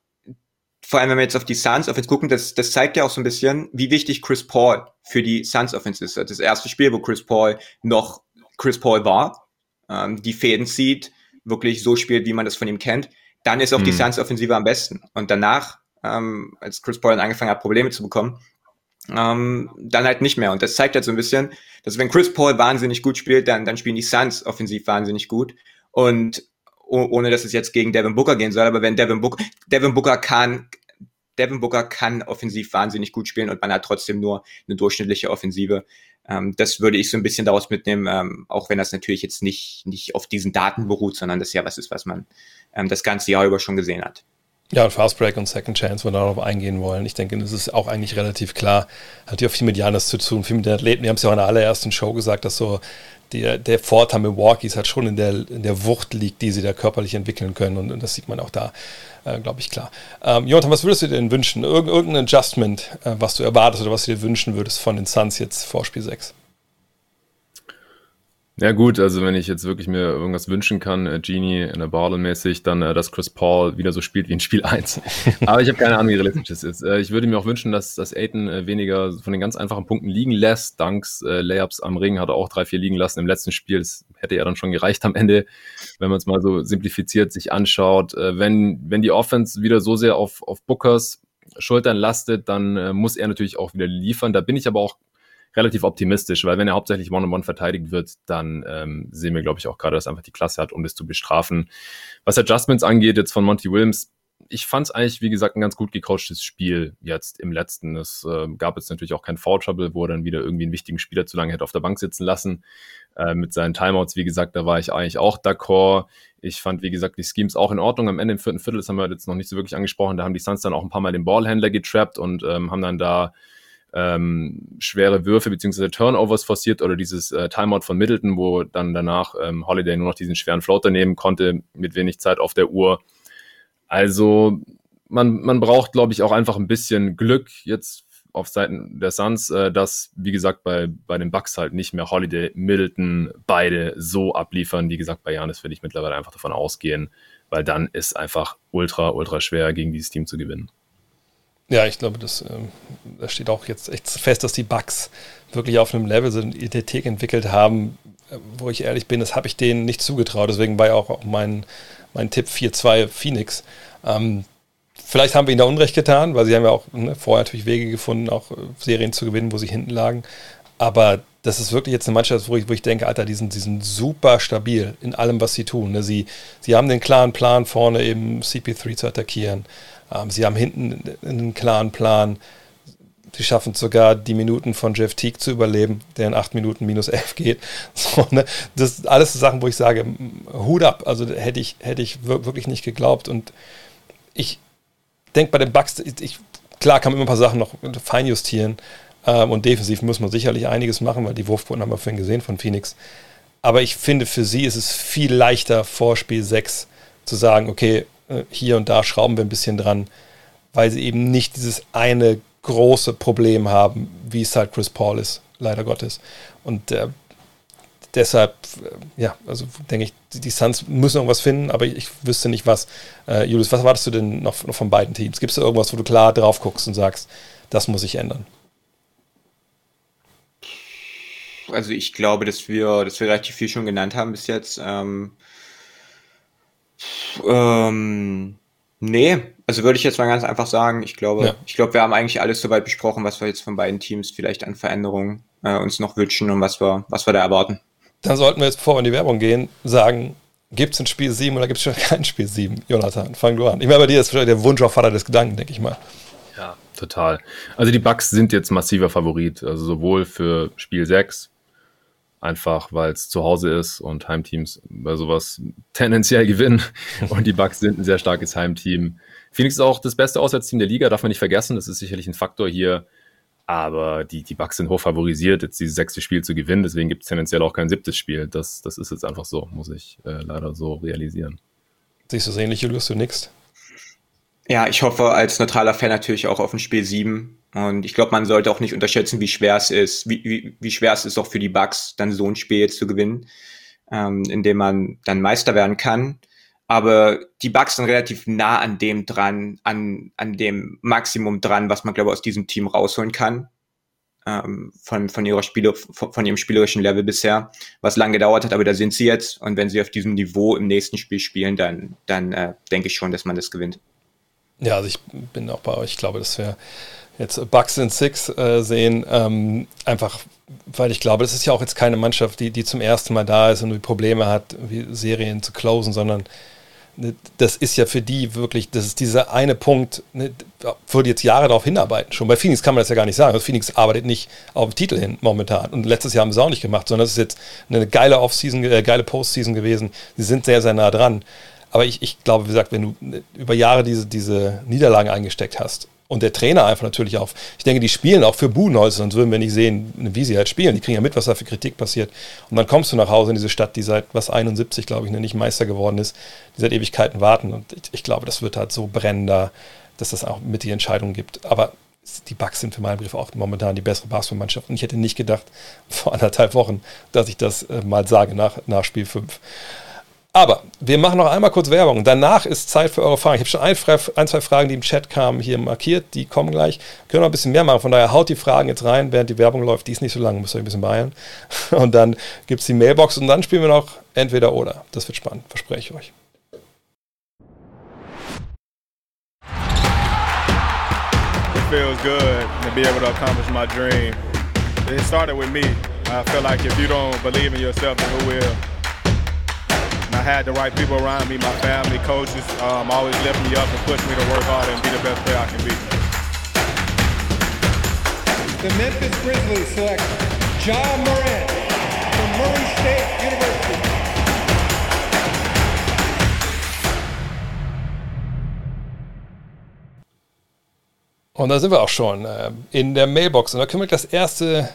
vor allem, wenn wir jetzt auf die Suns Offense gucken, das, das zeigt ja auch so ein bisschen, wie wichtig Chris Paul für die Suns Offense ist. Das erste Spiel, wo Chris Paul noch Chris Paul war, ähm, die Fäden zieht, wirklich so spielt, wie man das von ihm kennt, dann ist auch mhm. die Suns Offensive am besten. Und danach, ähm, als Chris Paul dann angefangen hat, Probleme zu bekommen, ähm, dann halt nicht mehr. Und das zeigt halt so ein bisschen, dass wenn Chris Paul wahnsinnig gut spielt, dann, dann spielen die Suns offensiv wahnsinnig gut. Und ohne dass es jetzt gegen Devin Booker gehen soll, aber wenn Devin Booker, Devin Booker kann, Devin Booker kann offensiv wahnsinnig gut spielen und man hat trotzdem nur eine durchschnittliche Offensive. Ähm, das würde ich so ein bisschen daraus mitnehmen, ähm, auch wenn das natürlich jetzt nicht, nicht auf diesen Daten beruht, sondern das ja was ist, was man ähm, das ganze Jahr über schon gesehen hat. Ja, Fast Break und Second Chance, wenn wir darauf eingehen wollen. Ich denke, das ist auch eigentlich relativ klar. Hat ja viel mit Janis zu tun, viel mit den Athleten. Wir haben es ja auch in der allerersten Show gesagt, dass so der, der Vorteil Milwaukees halt schon in der, in der Wucht liegt, die sie da körperlich entwickeln können. Und, und das sieht man auch da, äh, glaube ich, klar. Ähm, Jonathan, was würdest du dir denn wünschen? Irg irgendein Adjustment, äh, was du erwartest oder was du dir wünschen würdest von den Suns jetzt vor Spiel 6? Ja gut, also wenn ich jetzt wirklich mir irgendwas wünschen kann, äh, Genie in der Bottle mäßig, dann äh, dass Chris Paul wieder so spielt wie in Spiel 1. Aber ich habe keine Ahnung, wie realistisch das ist. Äh, ich würde mir auch wünschen, dass, dass Aiton äh, weniger von den ganz einfachen Punkten liegen lässt. Danks äh, Layups am Ring hat er auch drei, vier liegen lassen im letzten Spiel. Das hätte ja dann schon gereicht am Ende, wenn man es mal so simplifiziert sich anschaut. Äh, wenn, wenn die Offense wieder so sehr auf, auf Bookers Schultern lastet, dann äh, muss er natürlich auch wieder liefern. Da bin ich aber auch relativ optimistisch, weil wenn er hauptsächlich One-on-One verteidigt wird, dann ähm, sehen wir, glaube ich, auch gerade, dass er einfach die Klasse hat, um das zu bestrafen. Was Adjustments angeht, jetzt von Monty Williams, ich fand es eigentlich, wie gesagt, ein ganz gut gecoachtes Spiel jetzt im letzten. Es äh, gab jetzt natürlich auch kein Foul Trouble, wo er dann wieder irgendwie einen wichtigen Spieler zu lange hätte auf der Bank sitzen lassen. Äh, mit seinen Timeouts, wie gesagt, da war ich eigentlich auch d'accord. Ich fand, wie gesagt, die Schemes auch in Ordnung. Am Ende im vierten Viertel, das haben wir jetzt noch nicht so wirklich angesprochen, da haben die Suns dann auch ein paar Mal den Ballhändler getrappt und ähm, haben dann da ähm, schwere Würfe bzw. Turnovers forciert oder dieses äh, Timeout von Middleton, wo dann danach ähm, Holiday nur noch diesen schweren Floater nehmen konnte mit wenig Zeit auf der Uhr. Also man, man braucht, glaube ich, auch einfach ein bisschen Glück jetzt auf Seiten der Suns, äh, dass, wie gesagt, bei, bei den Bucks halt nicht mehr Holiday, Middleton beide so abliefern. Wie gesagt, bei Janis würde ich mittlerweile einfach davon ausgehen, weil dann ist einfach ultra, ultra schwer, gegen dieses Team zu gewinnen. Ja, ich glaube, das, ähm, das steht auch jetzt echt fest, dass die Bugs wirklich auf einem Level so eine Identität entwickelt haben, äh, wo ich ehrlich bin, das habe ich denen nicht zugetraut. Deswegen war ja auch mein, mein Tipp 4-2 Phoenix. Ähm, vielleicht haben wir ihnen da Unrecht getan, weil sie haben ja auch ne, vorher natürlich Wege gefunden, auch äh, Serien zu gewinnen, wo sie hinten lagen. Aber das ist wirklich jetzt eine Mannschaft, wo ich, wo ich denke, Alter, die sind, die sind super stabil in allem, was sie tun. Ne? Sie, sie haben den klaren Plan, vorne eben CP3 zu attackieren. Ähm, sie haben hinten einen klaren Plan. Sie schaffen sogar die Minuten von Jeff Teague zu überleben, der in acht Minuten minus elf geht. So, ne? Das sind alles Sachen, wo ich sage, Hut ab. Also hätte ich, hätte ich wirklich nicht geglaubt. Und ich denke bei den Bugs, ich, klar kann man immer ein paar Sachen noch feinjustieren. Ähm, und defensiv muss man sicherlich einiges machen, weil die Wurfquoten haben wir vorhin gesehen von Phoenix. Aber ich finde, für sie ist es viel leichter, vor Spiel 6 zu sagen, okay, hier und da schrauben wir ein bisschen dran, weil sie eben nicht dieses eine große Problem haben, wie es halt Chris Paul ist, leider Gottes. Und äh, deshalb, äh, ja, also denke ich, die, die Suns müssen irgendwas finden, aber ich, ich wüsste nicht was. Äh, Julius, was erwartest du denn noch, noch von beiden Teams? Gibt es da irgendwas, wo du klar drauf guckst und sagst, das muss sich ändern? Also ich glaube, dass wir, dass wir relativ viel schon genannt haben bis jetzt. Ähm, ähm, nee, also würde ich jetzt mal ganz einfach sagen, ich glaube, ja. ich glaube, wir haben eigentlich alles soweit besprochen, was wir jetzt von beiden Teams vielleicht an Veränderungen äh, uns noch wünschen und was wir, was wir da erwarten. Dann sollten wir jetzt, bevor wir in die Werbung gehen, sagen, gibt es ein Spiel 7 oder gibt es schon kein Spiel 7? Jonathan, fang du an. Ich meine, bei dir ist der Wunsch auf Vater des Gedanken, denke ich mal. Ja, total. Also die Bucks sind jetzt massiver Favorit, also sowohl für Spiel 6 einfach weil es zu Hause ist und Heimteams bei sowas tendenziell gewinnen. Und die Bucks sind ein sehr starkes Heimteam. Phoenix ist auch das beste Auswärtsteam der Liga, darf man nicht vergessen. Das ist sicherlich ein Faktor hier. Aber die, die Bucks sind hoch favorisiert, jetzt dieses sechste Spiel zu gewinnen. Deswegen gibt es tendenziell auch kein siebtes Spiel. Das, das ist jetzt einfach so, muss ich äh, leider so realisieren. Siehst du so ähnlich, Julius, du nix? Ja, ich hoffe als neutraler Fan natürlich auch auf ein Spiel 7. Und ich glaube, man sollte auch nicht unterschätzen, wie schwer es ist, wie, wie, wie schwer es ist auch für die Bucks, dann so ein Spiel jetzt zu gewinnen, ähm, indem man dann Meister werden kann. Aber die Bucks sind relativ nah an dem dran, an, an dem Maximum dran, was man, glaube ich, aus diesem Team rausholen kann. Ähm, von, von ihrer Spiele, von, von ihrem spielerischen Level bisher, was lange gedauert hat, aber da sind sie jetzt. Und wenn sie auf diesem Niveau im nächsten Spiel spielen, dann, dann äh, denke ich schon, dass man das gewinnt. Ja, also ich bin auch bei euch. Ich glaube, das wäre jetzt Bucks in Six äh, sehen. Ähm, einfach, weil ich glaube, das ist ja auch jetzt keine Mannschaft, die, die zum ersten Mal da ist und die Probleme hat, Serien zu closen, sondern ne, das ist ja für die wirklich, das ist dieser eine Punkt, ne, würde jetzt Jahre darauf hinarbeiten. Schon bei Phoenix kann man das ja gar nicht sagen. Also Phoenix arbeitet nicht auf den Titel hin momentan. Und letztes Jahr haben sie auch nicht gemacht, sondern das ist jetzt eine geile Offseason, äh, geile Postseason gewesen. Sie sind sehr, sehr nah dran. Aber ich, ich glaube, wie gesagt, wenn du ne, über Jahre diese, diese Niederlagen eingesteckt hast und der Trainer einfach natürlich auch. Ich denke, die spielen auch für Budenholz, sonst würden wir nicht sehen, wie sie halt spielen. Die kriegen ja mit, was da für Kritik passiert. Und dann kommst du nach Hause in diese Stadt, die seit was 71, glaube ich, ne, nicht Meister geworden ist, die seit Ewigkeiten warten. Und ich, ich glaube, das wird halt so brennen da, dass das auch mit die Entscheidung gibt. Aber die Bucks sind für meinen Brief auch momentan die bessere Basketballmannschaft. Und ich hätte nicht gedacht, vor anderthalb Wochen, dass ich das äh, mal sage nach, nach Spiel 5. Aber wir machen noch einmal kurz Werbung. Danach ist Zeit für eure Fragen. Ich habe schon ein, zwei Fragen, die im Chat kamen, hier markiert. Die kommen gleich. Können noch ein bisschen mehr machen. Von daher haut die Fragen jetzt rein, während die Werbung läuft. Die ist nicht so lang, müsst ihr euch ein bisschen beeilen. Und dann gibt es die Mailbox und dann spielen wir noch entweder oder. Das wird spannend, verspreche ich euch. It feels good to be able to accomplish my dream. It started with me. I feel like if you don't believe in yourself, then who will? I had the right people around me, my family, coaches, um, always lift me up and push me to work harder and be the best player I can be. The Memphis Grizzlies select John Morant from Murray State University. Und da sind wir auch schon äh, in der Mailbox. Und da können wir das erste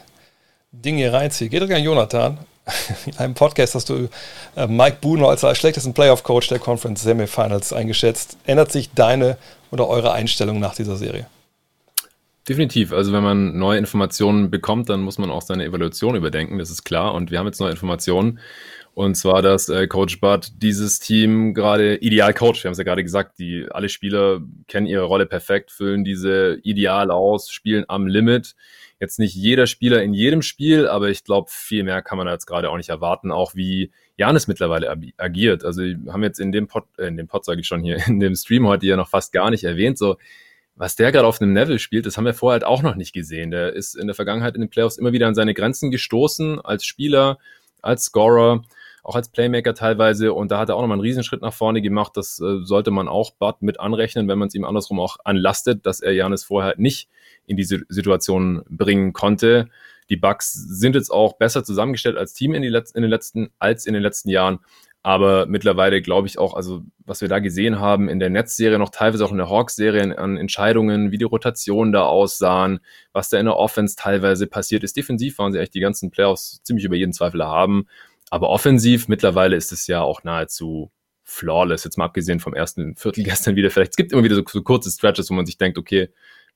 Ding hier reinziehen. Geht an Jonathan in einem Podcast hast du äh, Mike Budenholz als schlechtesten Playoff-Coach der Conference Semifinals eingeschätzt. Ändert sich deine oder eure Einstellung nach dieser Serie? Definitiv. Also wenn man neue Informationen bekommt, dann muss man auch seine Evaluation überdenken, das ist klar. Und wir haben jetzt neue Informationen. Und zwar, dass äh, Coach Bud dieses Team gerade ideal coacht. Wir haben es ja gerade gesagt, die alle Spieler kennen ihre Rolle perfekt, füllen diese ideal aus, spielen am Limit jetzt nicht jeder Spieler in jedem Spiel, aber ich glaube, viel mehr kann man jetzt gerade auch nicht erwarten, auch wie Janis mittlerweile agiert. Also wir haben jetzt in dem Pod, äh, in dem Pod sage ich schon hier, in dem Stream heute ja noch fast gar nicht erwähnt, so was der gerade auf einem Level spielt, das haben wir vorher halt auch noch nicht gesehen. Der ist in der Vergangenheit in den Playoffs immer wieder an seine Grenzen gestoßen, als Spieler, als Scorer, auch als Playmaker teilweise. Und da hat er auch nochmal einen Riesenschritt nach vorne gemacht. Das äh, sollte man auch Bud mit anrechnen, wenn man es ihm andersrum auch anlastet, dass er Janis vorher nicht in diese Situation bringen konnte. Die Bucks sind jetzt auch besser zusammengestellt als Team in, die Letz in den letzten, als in den letzten Jahren. Aber mittlerweile glaube ich auch, also was wir da gesehen haben in der Netzserie, noch teilweise auch in der Hawks-Serie an Entscheidungen, wie die Rotationen da aussahen, was da in der Offense teilweise passiert ist. Defensiv waren sie echt die ganzen Playoffs ziemlich über jeden Zweifel haben. Aber offensiv mittlerweile ist es ja auch nahezu flawless, jetzt mal abgesehen vom ersten Viertel gestern wieder. Vielleicht es gibt immer wieder so, so kurze Stretches, wo man sich denkt, okay,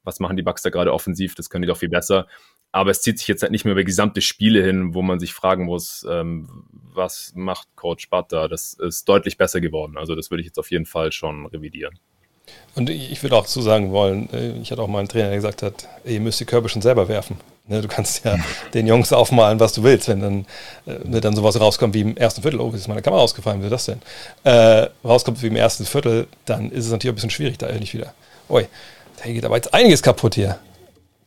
was machen die Bucks da gerade offensiv, das können die doch viel besser. aber es zieht sich jetzt halt nicht mehr über gesamte Spiele hin, wo man sich fragen muss, ähm, was macht Coach Bud da? Das ist deutlich besser geworden. Also das würde ich jetzt auf jeden Fall schon revidieren. Und ich würde auch zu sagen wollen, äh, ich hatte auch mal einen Trainer, der gesagt hat, ihr müsst die Körbe schon selber werfen. Ne, du kannst ja den Jungs aufmalen, was du willst, wenn dann, äh, wenn dann sowas rauskommt wie im ersten Viertel, oh, ist meine Kamera ausgefallen, wie ist das denn? Äh, rauskommt wie im ersten Viertel, dann ist es natürlich ein bisschen schwierig, da ehrlich wieder. Ui, da geht aber jetzt einiges kaputt hier.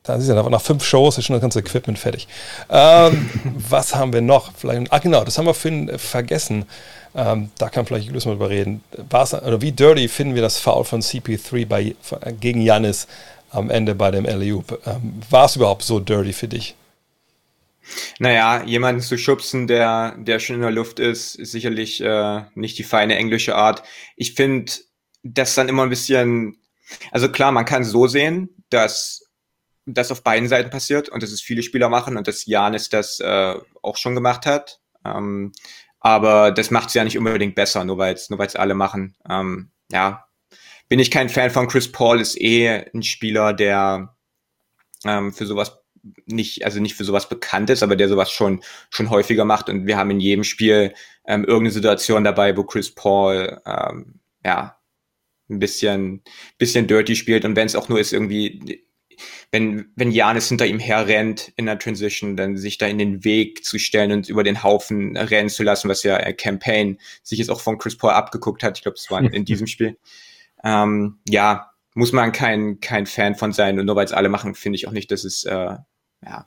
Da siehst du, nach fünf Shows ist schon das ganze Equipment fertig. Ähm, was haben wir noch? Vielleicht, ah, genau, das haben wir vorhin äh, vergessen. Ähm, da kann vielleicht Julius mal drüber reden. War's, oder wie dirty finden wir das Foul von CP3 bei, gegen Janis am Ende bei dem LEU? Ähm, War es überhaupt so dirty für dich? Naja, jemanden zu schubsen, der, der schon in der Luft ist, ist sicherlich äh, nicht die feine englische Art. Ich finde das dann immer ein bisschen, also klar, man kann so sehen, dass das auf beiden Seiten passiert und dass es viele Spieler machen und dass Janis das äh, auch schon gemacht hat. Ähm, aber das macht es ja nicht unbedingt besser, nur weil es nur weil's alle machen. Ähm, ja, bin ich kein Fan von Chris Paul, ist eh ein Spieler, der ähm, für sowas nicht, also nicht für sowas bekannt ist, aber der sowas schon, schon häufiger macht. Und wir haben in jedem Spiel ähm, irgendeine Situation dabei, wo Chris Paul ähm, ja ein bisschen, bisschen dirty spielt. Und wenn es auch nur ist, irgendwie wenn, wenn Janis hinter ihm herrennt in der Transition, dann sich da in den Weg zu stellen und über den Haufen rennen zu lassen, was ja äh, Campaign sich jetzt auch von Chris Paul abgeguckt hat. Ich glaube, es war in diesem Spiel. Ähm, ja, muss man kein, kein Fan von sein. Und nur weil es alle machen, finde ich auch nicht, dass es, äh, ja,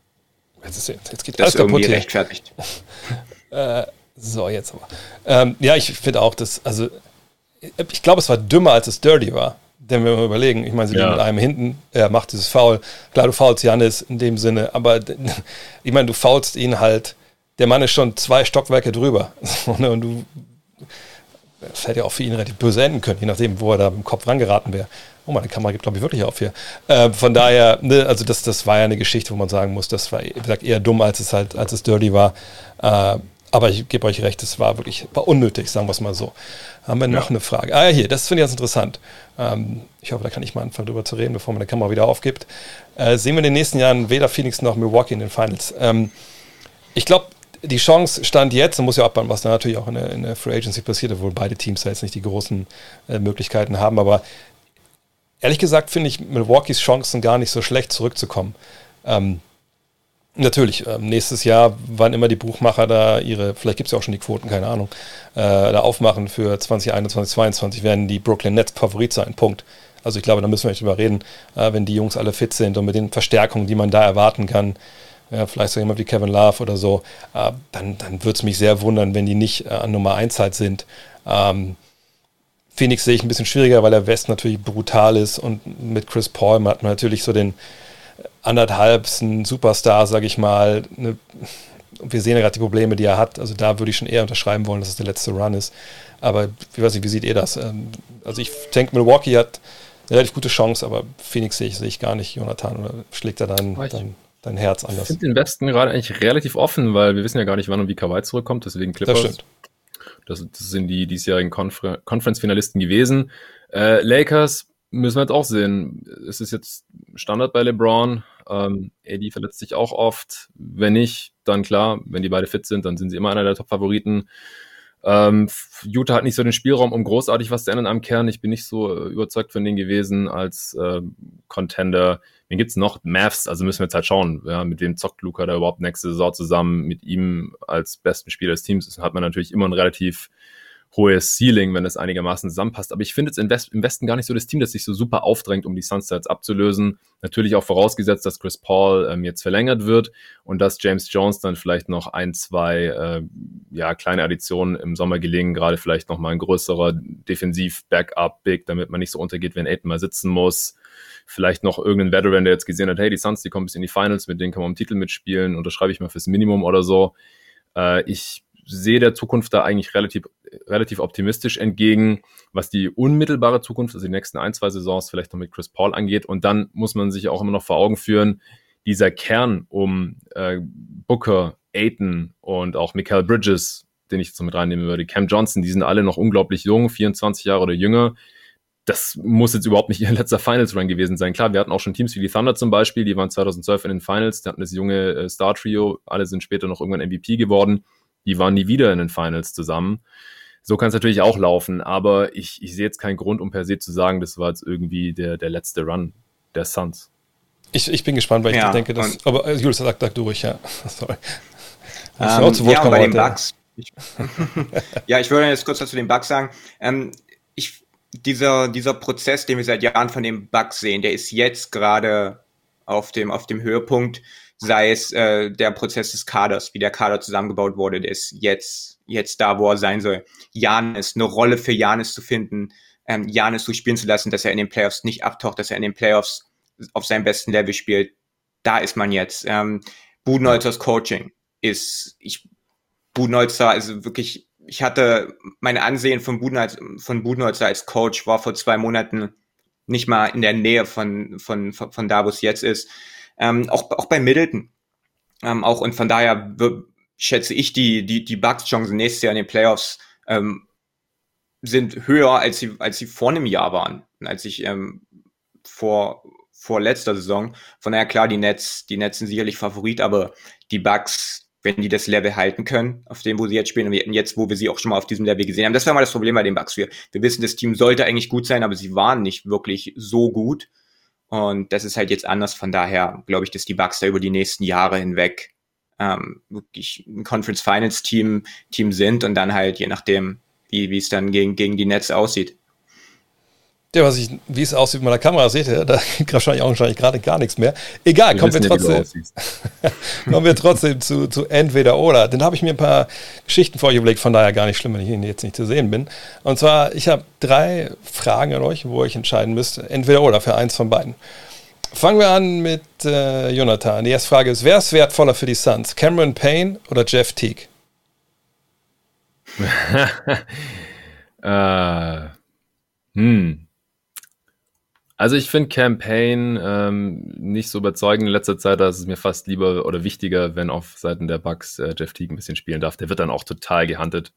jetzt, ist, jetzt geht das irgendwie hier. rechtfertigt. äh, so, jetzt aber. Ähm, ja, ich finde auch, dass, also, ich glaube, es war dümmer, als es dirty war. Denn wenn wir überlegen, ich meine, sie ja. liegen mit einem hinten, er macht dieses Foul. Klar, du faulst Janis in dem Sinne, aber ich meine, du faulst ihn halt. Der Mann ist schon zwei Stockwerke drüber. Ne, und du, das hätte ja auch für ihn relativ böse enden können, je nachdem, wo er da im Kopf rangeraten wäre. Oh, meine Kamera geht, glaube ich, wirklich auf hier. Äh, von daher, ne, also das, das war ja eine Geschichte, wo man sagen muss, das war, wie gesagt, eher dumm, als es halt, als es dirty war. Äh, aber ich gebe euch recht, es war wirklich war unnötig, sagen wir es mal so. Haben wir noch ja. eine Frage? Ah ja, hier, das finde ich jetzt interessant. Ähm, ich hoffe, da kann ich mal anfangen, drüber zu reden, bevor meine Kamera wieder aufgibt. Äh, sehen wir in den nächsten Jahren weder Phoenix noch Milwaukee in den Finals. Ähm, ich glaube, die Chance stand jetzt, und muss ja abbauen, was da natürlich auch in der, in der Free Agency passiert, obwohl beide Teams da jetzt nicht die großen äh, Möglichkeiten haben. Aber ehrlich gesagt finde ich Milwaukees Chancen gar nicht so schlecht zurückzukommen. Ähm, Natürlich, ähm, nächstes Jahr, wann immer die Buchmacher da ihre, vielleicht gibt es ja auch schon die Quoten, keine Ahnung, äh, da aufmachen für 2021, 2022, werden die Brooklyn Nets Favorit sein. Punkt. Also ich glaube, da müssen wir nicht drüber reden, äh, wenn die Jungs alle fit sind und mit den Verstärkungen, die man da erwarten kann, ja, vielleicht so jemand wie Kevin Love oder so, äh, dann, dann würde es mich sehr wundern, wenn die nicht äh, an Nummer 1 halt sind. Ähm, Phoenix sehe ich ein bisschen schwieriger, weil der West natürlich brutal ist und mit Chris Paul hat man natürlich so den anderthalb ein Superstar, sage ich mal. Ne, wir sehen ja gerade die Probleme, die er hat. Also da würde ich schon eher unterschreiben wollen, dass es der letzte Run ist. Aber ich weiß nicht, wie seht ihr das? Ähm, also ich denke, Milwaukee hat eine relativ gute Chance, aber Phoenix sehe ich, sehe ich gar nicht, Jonathan. Oder schlägt er dein, dein, dein Herz anders? Ich finde den Westen gerade eigentlich relativ offen, weil wir wissen ja gar nicht, wann und wie Kawhi zurückkommt. Deswegen Clippers. Das stimmt. Das, das sind die diesjährigen Confer Conference-Finalisten gewesen. Äh, Lakers müssen wir jetzt auch sehen. Es ist jetzt Standard bei LeBron. Ähm, AD verletzt sich auch oft. Wenn nicht, dann klar, wenn die beide fit sind, dann sind sie immer einer der Top-Favoriten. Ähm, Utah hat nicht so den Spielraum, um großartig was zu ändern am Kern. Ich bin nicht so äh, überzeugt von denen gewesen als äh, Contender. Wen gibt's noch? Mavs, also müssen wir jetzt halt schauen, ja, mit wem zockt Luca da überhaupt nächste Saison zusammen. Mit ihm als besten Spieler des Teams hat man natürlich immer ein relativ hohes Ceiling, wenn es einigermaßen zusammenpasst. Aber ich finde jetzt im, West, im, Westen gar nicht so das Team, das sich so super aufdrängt, um die Sunsets abzulösen. Natürlich auch vorausgesetzt, dass Chris Paul ähm, jetzt verlängert wird und dass James Jones dann vielleicht noch ein, zwei äh, ja, kleine Additionen im Sommer gelingen, gerade vielleicht noch mal ein größerer Defensiv-Backup-Big, damit man nicht so untergeht, wenn Aiden mal sitzen muss. Vielleicht noch irgendein Veteran, der jetzt gesehen hat, hey, die Suns, die kommen bis in die Finals, mit denen kann man um Titel mitspielen, unterschreibe ich mal fürs Minimum oder so. Äh, ich sehe der Zukunft da eigentlich relativ, relativ optimistisch entgegen, was die unmittelbare Zukunft, also die nächsten ein, zwei Saisons vielleicht noch mit Chris Paul angeht. Und dann muss man sich auch immer noch vor Augen führen, dieser Kern um äh, Booker, Aiton und auch Michael Bridges, den ich jetzt so mit reinnehmen würde, Cam Johnson, die sind alle noch unglaublich jung, 24 Jahre oder jünger. das muss jetzt überhaupt nicht ihr letzter Finals-Run gewesen sein. Klar, wir hatten auch schon Teams wie die Thunder zum Beispiel, die waren 2012 in den Finals, die hatten das junge äh, Star-Trio, alle sind später noch irgendwann MVP geworden, die waren nie wieder in den Finals zusammen. So kann es natürlich auch laufen, aber ich, ich sehe jetzt keinen Grund, um per se zu sagen, das war jetzt irgendwie der, der letzte Run der Suns. Ich, ich bin gespannt, weil ich ja, denke, dass. Aber äh, Julius, sag, sag du ruhig, ja. Sorry. Ähm, ja, und bei den Bugs. Ich, ja, ich würde jetzt kurz was zu den Bugs sagen. Ähm, ich, dieser, dieser Prozess, den wir seit Jahren von den Bugs sehen, der ist jetzt gerade auf dem, auf dem Höhepunkt, sei es äh, der Prozess des Kaders, wie der Kader zusammengebaut wurde, der ist jetzt, jetzt da, wo er sein soll. Janis, eine Rolle für Janis zu finden, ähm, Janis so spielen zu lassen, dass er in den Playoffs nicht abtaucht, dass er in den Playoffs auf seinem besten Level spielt. Da ist man jetzt. Ähm, Budenholzers Coaching ist, ich, Budenholzer, also wirklich ich hatte mein Ansehen von, Budenholzer, von Budenholzer als Coach war vor zwei Monaten nicht mal in der Nähe von, von, von da, wo es jetzt ist. Ähm, auch, auch bei Middleton. Ähm, auch und von daher schätze ich die, die, die Bucks-Chancen nächstes Jahr in den Playoffs ähm, sind höher, als sie, als sie vor einem Jahr waren, als ich ähm, vor, vor letzter Saison. Von daher klar, die Nets, die Nets sind sicherlich Favorit, aber die Bucks, wenn die das Level halten können, auf dem, wo sie jetzt spielen, und jetzt, wo wir sie auch schon mal auf diesem Level gesehen haben. Das war mal das Problem bei den Bucks. Wir, wir wissen, das Team sollte eigentlich gut sein, aber sie waren nicht wirklich so gut. Und das ist halt jetzt anders. Von daher glaube ich, dass die Bucks da über die nächsten Jahre hinweg ähm, wirklich ein Conference Finals Team, Team sind und dann halt, je nachdem, wie, wie es dann gegen, gegen die Nets aussieht, ja, was ich, wie es aussieht mit meiner Kamera, seht ihr, da geht wahrscheinlich auch wahrscheinlich gerade gar nichts mehr. Egal, wir kommen wir trotzdem, kommen wir trotzdem zu, zu entweder oder. Dann habe ich mir ein paar Geschichten vor euch überlegt, von daher gar nicht schlimm, wenn ich jetzt nicht zu sehen bin. Und zwar, ich habe drei Fragen an euch, wo euch entscheiden müsst, entweder oder für eins von beiden. Fangen wir an mit äh, Jonathan. Die erste Frage ist, wer ist wertvoller für die Suns? Cameron Payne oder Jeff Teague? äh, hm. Also ich finde Campaign ähm, nicht so überzeugend in letzter Zeit, dass es mir fast lieber oder wichtiger, wenn auf Seiten der Bucks äh, Jeff Teague ein bisschen spielen darf. Der wird dann auch total gehandelt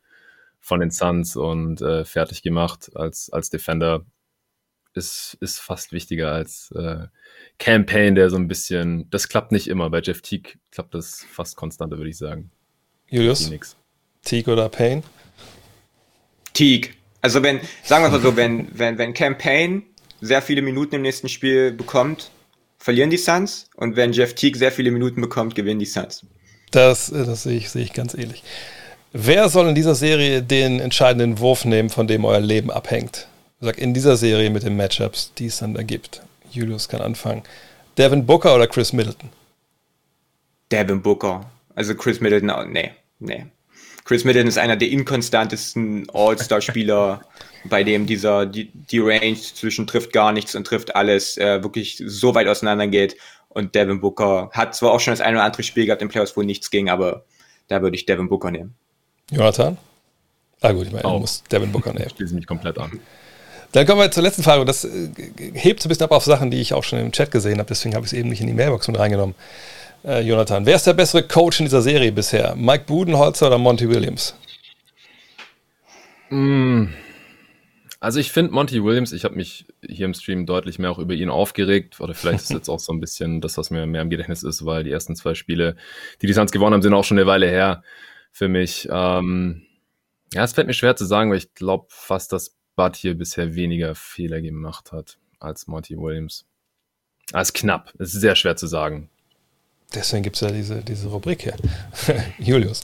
von den Suns und äh, fertig gemacht als, als Defender. Ist, ist fast wichtiger als äh, Campaign, der so ein bisschen, das klappt nicht immer. Bei Jeff Teague klappt das fast konstanter, würde ich sagen. Julius? Teague oder Payne? Teague. Also wenn, sagen wir mal so, wenn, wenn, wenn Campaign sehr viele Minuten im nächsten Spiel bekommt, verlieren die Suns. Und wenn Jeff Teague sehr viele Minuten bekommt, gewinnen die Suns. Das, äh, das sehe ich, sehe ich ganz ähnlich. Wer soll in dieser Serie den entscheidenden Wurf nehmen, von dem euer Leben abhängt? Ich sag in dieser Serie mit den Matchups, die es dann da gibt. Julius kann anfangen. Devin Booker oder Chris Middleton? Devin Booker. Also Chris Middleton, nee, nee. Chris Middleton ist einer der inkonstantesten All-Star-Spieler bei dem dieser die, die Range zwischen trifft gar nichts und trifft alles äh, wirklich so weit auseinander geht. Und Devin Booker hat zwar auch schon das eine oder andere Spiel gehabt im Playoffs, wo nichts ging, aber da würde ich Devin Booker nehmen. Jonathan? Ah gut, ich meine, oh. du musst Devin Booker nehmen. Ich schließe mich komplett an. Dann kommen wir zur letzten Frage. Und das äh, hebt so ein bisschen ab auf Sachen, die ich auch schon im Chat gesehen habe. Deswegen habe ich es eben nicht in die Mailbox mit reingenommen. Äh, Jonathan, wer ist der bessere Coach in dieser Serie bisher? Mike Budenholzer oder Monty Williams? Mm. Also ich finde Monty Williams, ich habe mich hier im Stream deutlich mehr auch über ihn aufgeregt. Oder vielleicht ist jetzt auch so ein bisschen das, was mir mehr im Gedächtnis ist, weil die ersten zwei Spiele, die die Suns gewonnen haben, sind auch schon eine Weile her für mich. Ähm, ja, es fällt mir schwer zu sagen, weil ich glaube fast, dass Bud hier bisher weniger Fehler gemacht hat als Monty Williams. Ah, ist knapp. Es ist sehr schwer zu sagen. Deswegen gibt es ja diese, diese Rubrik hier. Julius.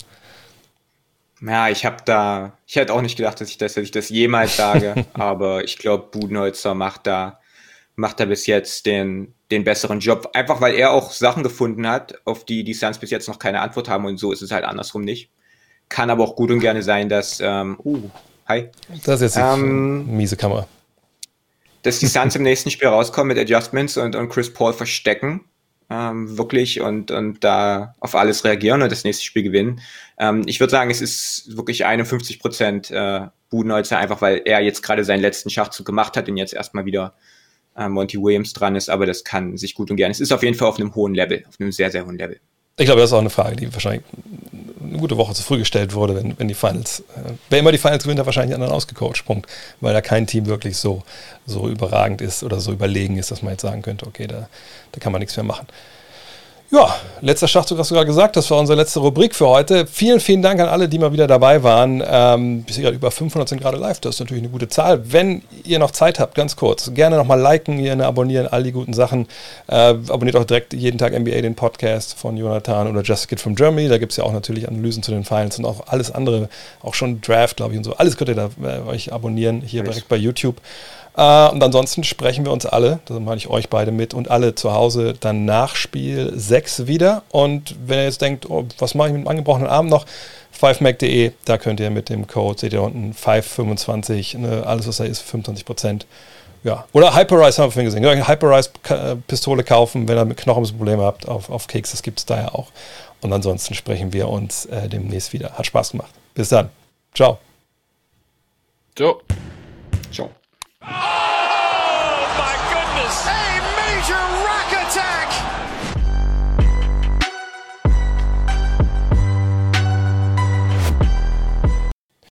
Ja, ich habe da, ich hätte auch nicht gedacht, dass ich das, dass ich das jemals sage, aber ich glaube, Budenholzer macht da, macht da bis jetzt den, den besseren Job. Einfach weil er auch Sachen gefunden hat, auf die die Suns bis jetzt noch keine Antwort haben und so ist es halt andersrum nicht. Kann aber auch gut und gerne sein, dass, ähm, uh, hi. Das ist jetzt ähm, miese Kamera. Dass die Suns im nächsten Spiel rauskommen mit Adjustments und, und Chris Paul verstecken ähm, wirklich und, und da auf alles reagieren und das nächste Spiel gewinnen. Ähm, ich würde sagen, es ist wirklich 51 Prozent äh, Budenholzer, einfach weil er jetzt gerade seinen letzten Schachzug gemacht hat und jetzt erstmal wieder äh, Monty Williams dran ist, aber das kann sich gut und gerne. Es ist auf jeden Fall auf einem hohen Level, auf einem sehr, sehr hohen Level. Ich glaube, das ist auch eine Frage, die wahrscheinlich eine gute Woche zu früh gestellt wurde, wenn, wenn die Finals, äh, wer immer die Finals gewinnt, hat wahrscheinlich anderen ausgecoacht, Punkt. Weil da kein Team wirklich so, so überragend ist oder so überlegen ist, dass man jetzt sagen könnte, okay, da, da kann man nichts mehr machen. Ja, letzter Schachzug hast du gerade gesagt, das war unsere letzte Rubrik für heute. Vielen, vielen Dank an alle, die mal wieder dabei waren. Ähm, über 500 sind gerade live, das ist natürlich eine gute Zahl. Wenn ihr noch Zeit habt, ganz kurz, gerne nochmal liken, gerne abonnieren, all die guten Sachen. Äh, abonniert auch direkt jeden Tag NBA, den Podcast von Jonathan oder Just Kid from Germany. Da gibt es ja auch natürlich Analysen zu den Finals und auch alles andere, auch schon Draft, glaube ich, und so. Alles könnt ihr da äh, euch abonnieren, hier direkt bei YouTube. Äh, und ansonsten sprechen wir uns alle, das meine ich euch beide mit, und alle zu Hause dann nach Spiel 6 wieder. Und wenn ihr jetzt denkt, oh, was mache ich mit dem angebrochenen Arm noch? 5mac.de, da könnt ihr mit dem Code, seht ihr unten, 525, ne, alles was da ist, 25% Ja. Oder Hyperrise haben wir vorhin gesehen. Eine Hyperrise-Pistole kaufen, wenn ihr mit Knochenprobleme habt auf, auf Keks, das gibt es da ja auch. Und ansonsten sprechen wir uns äh, demnächst wieder. Hat Spaß gemacht. Bis dann. Ciao. Ciao. Ciao. Oh,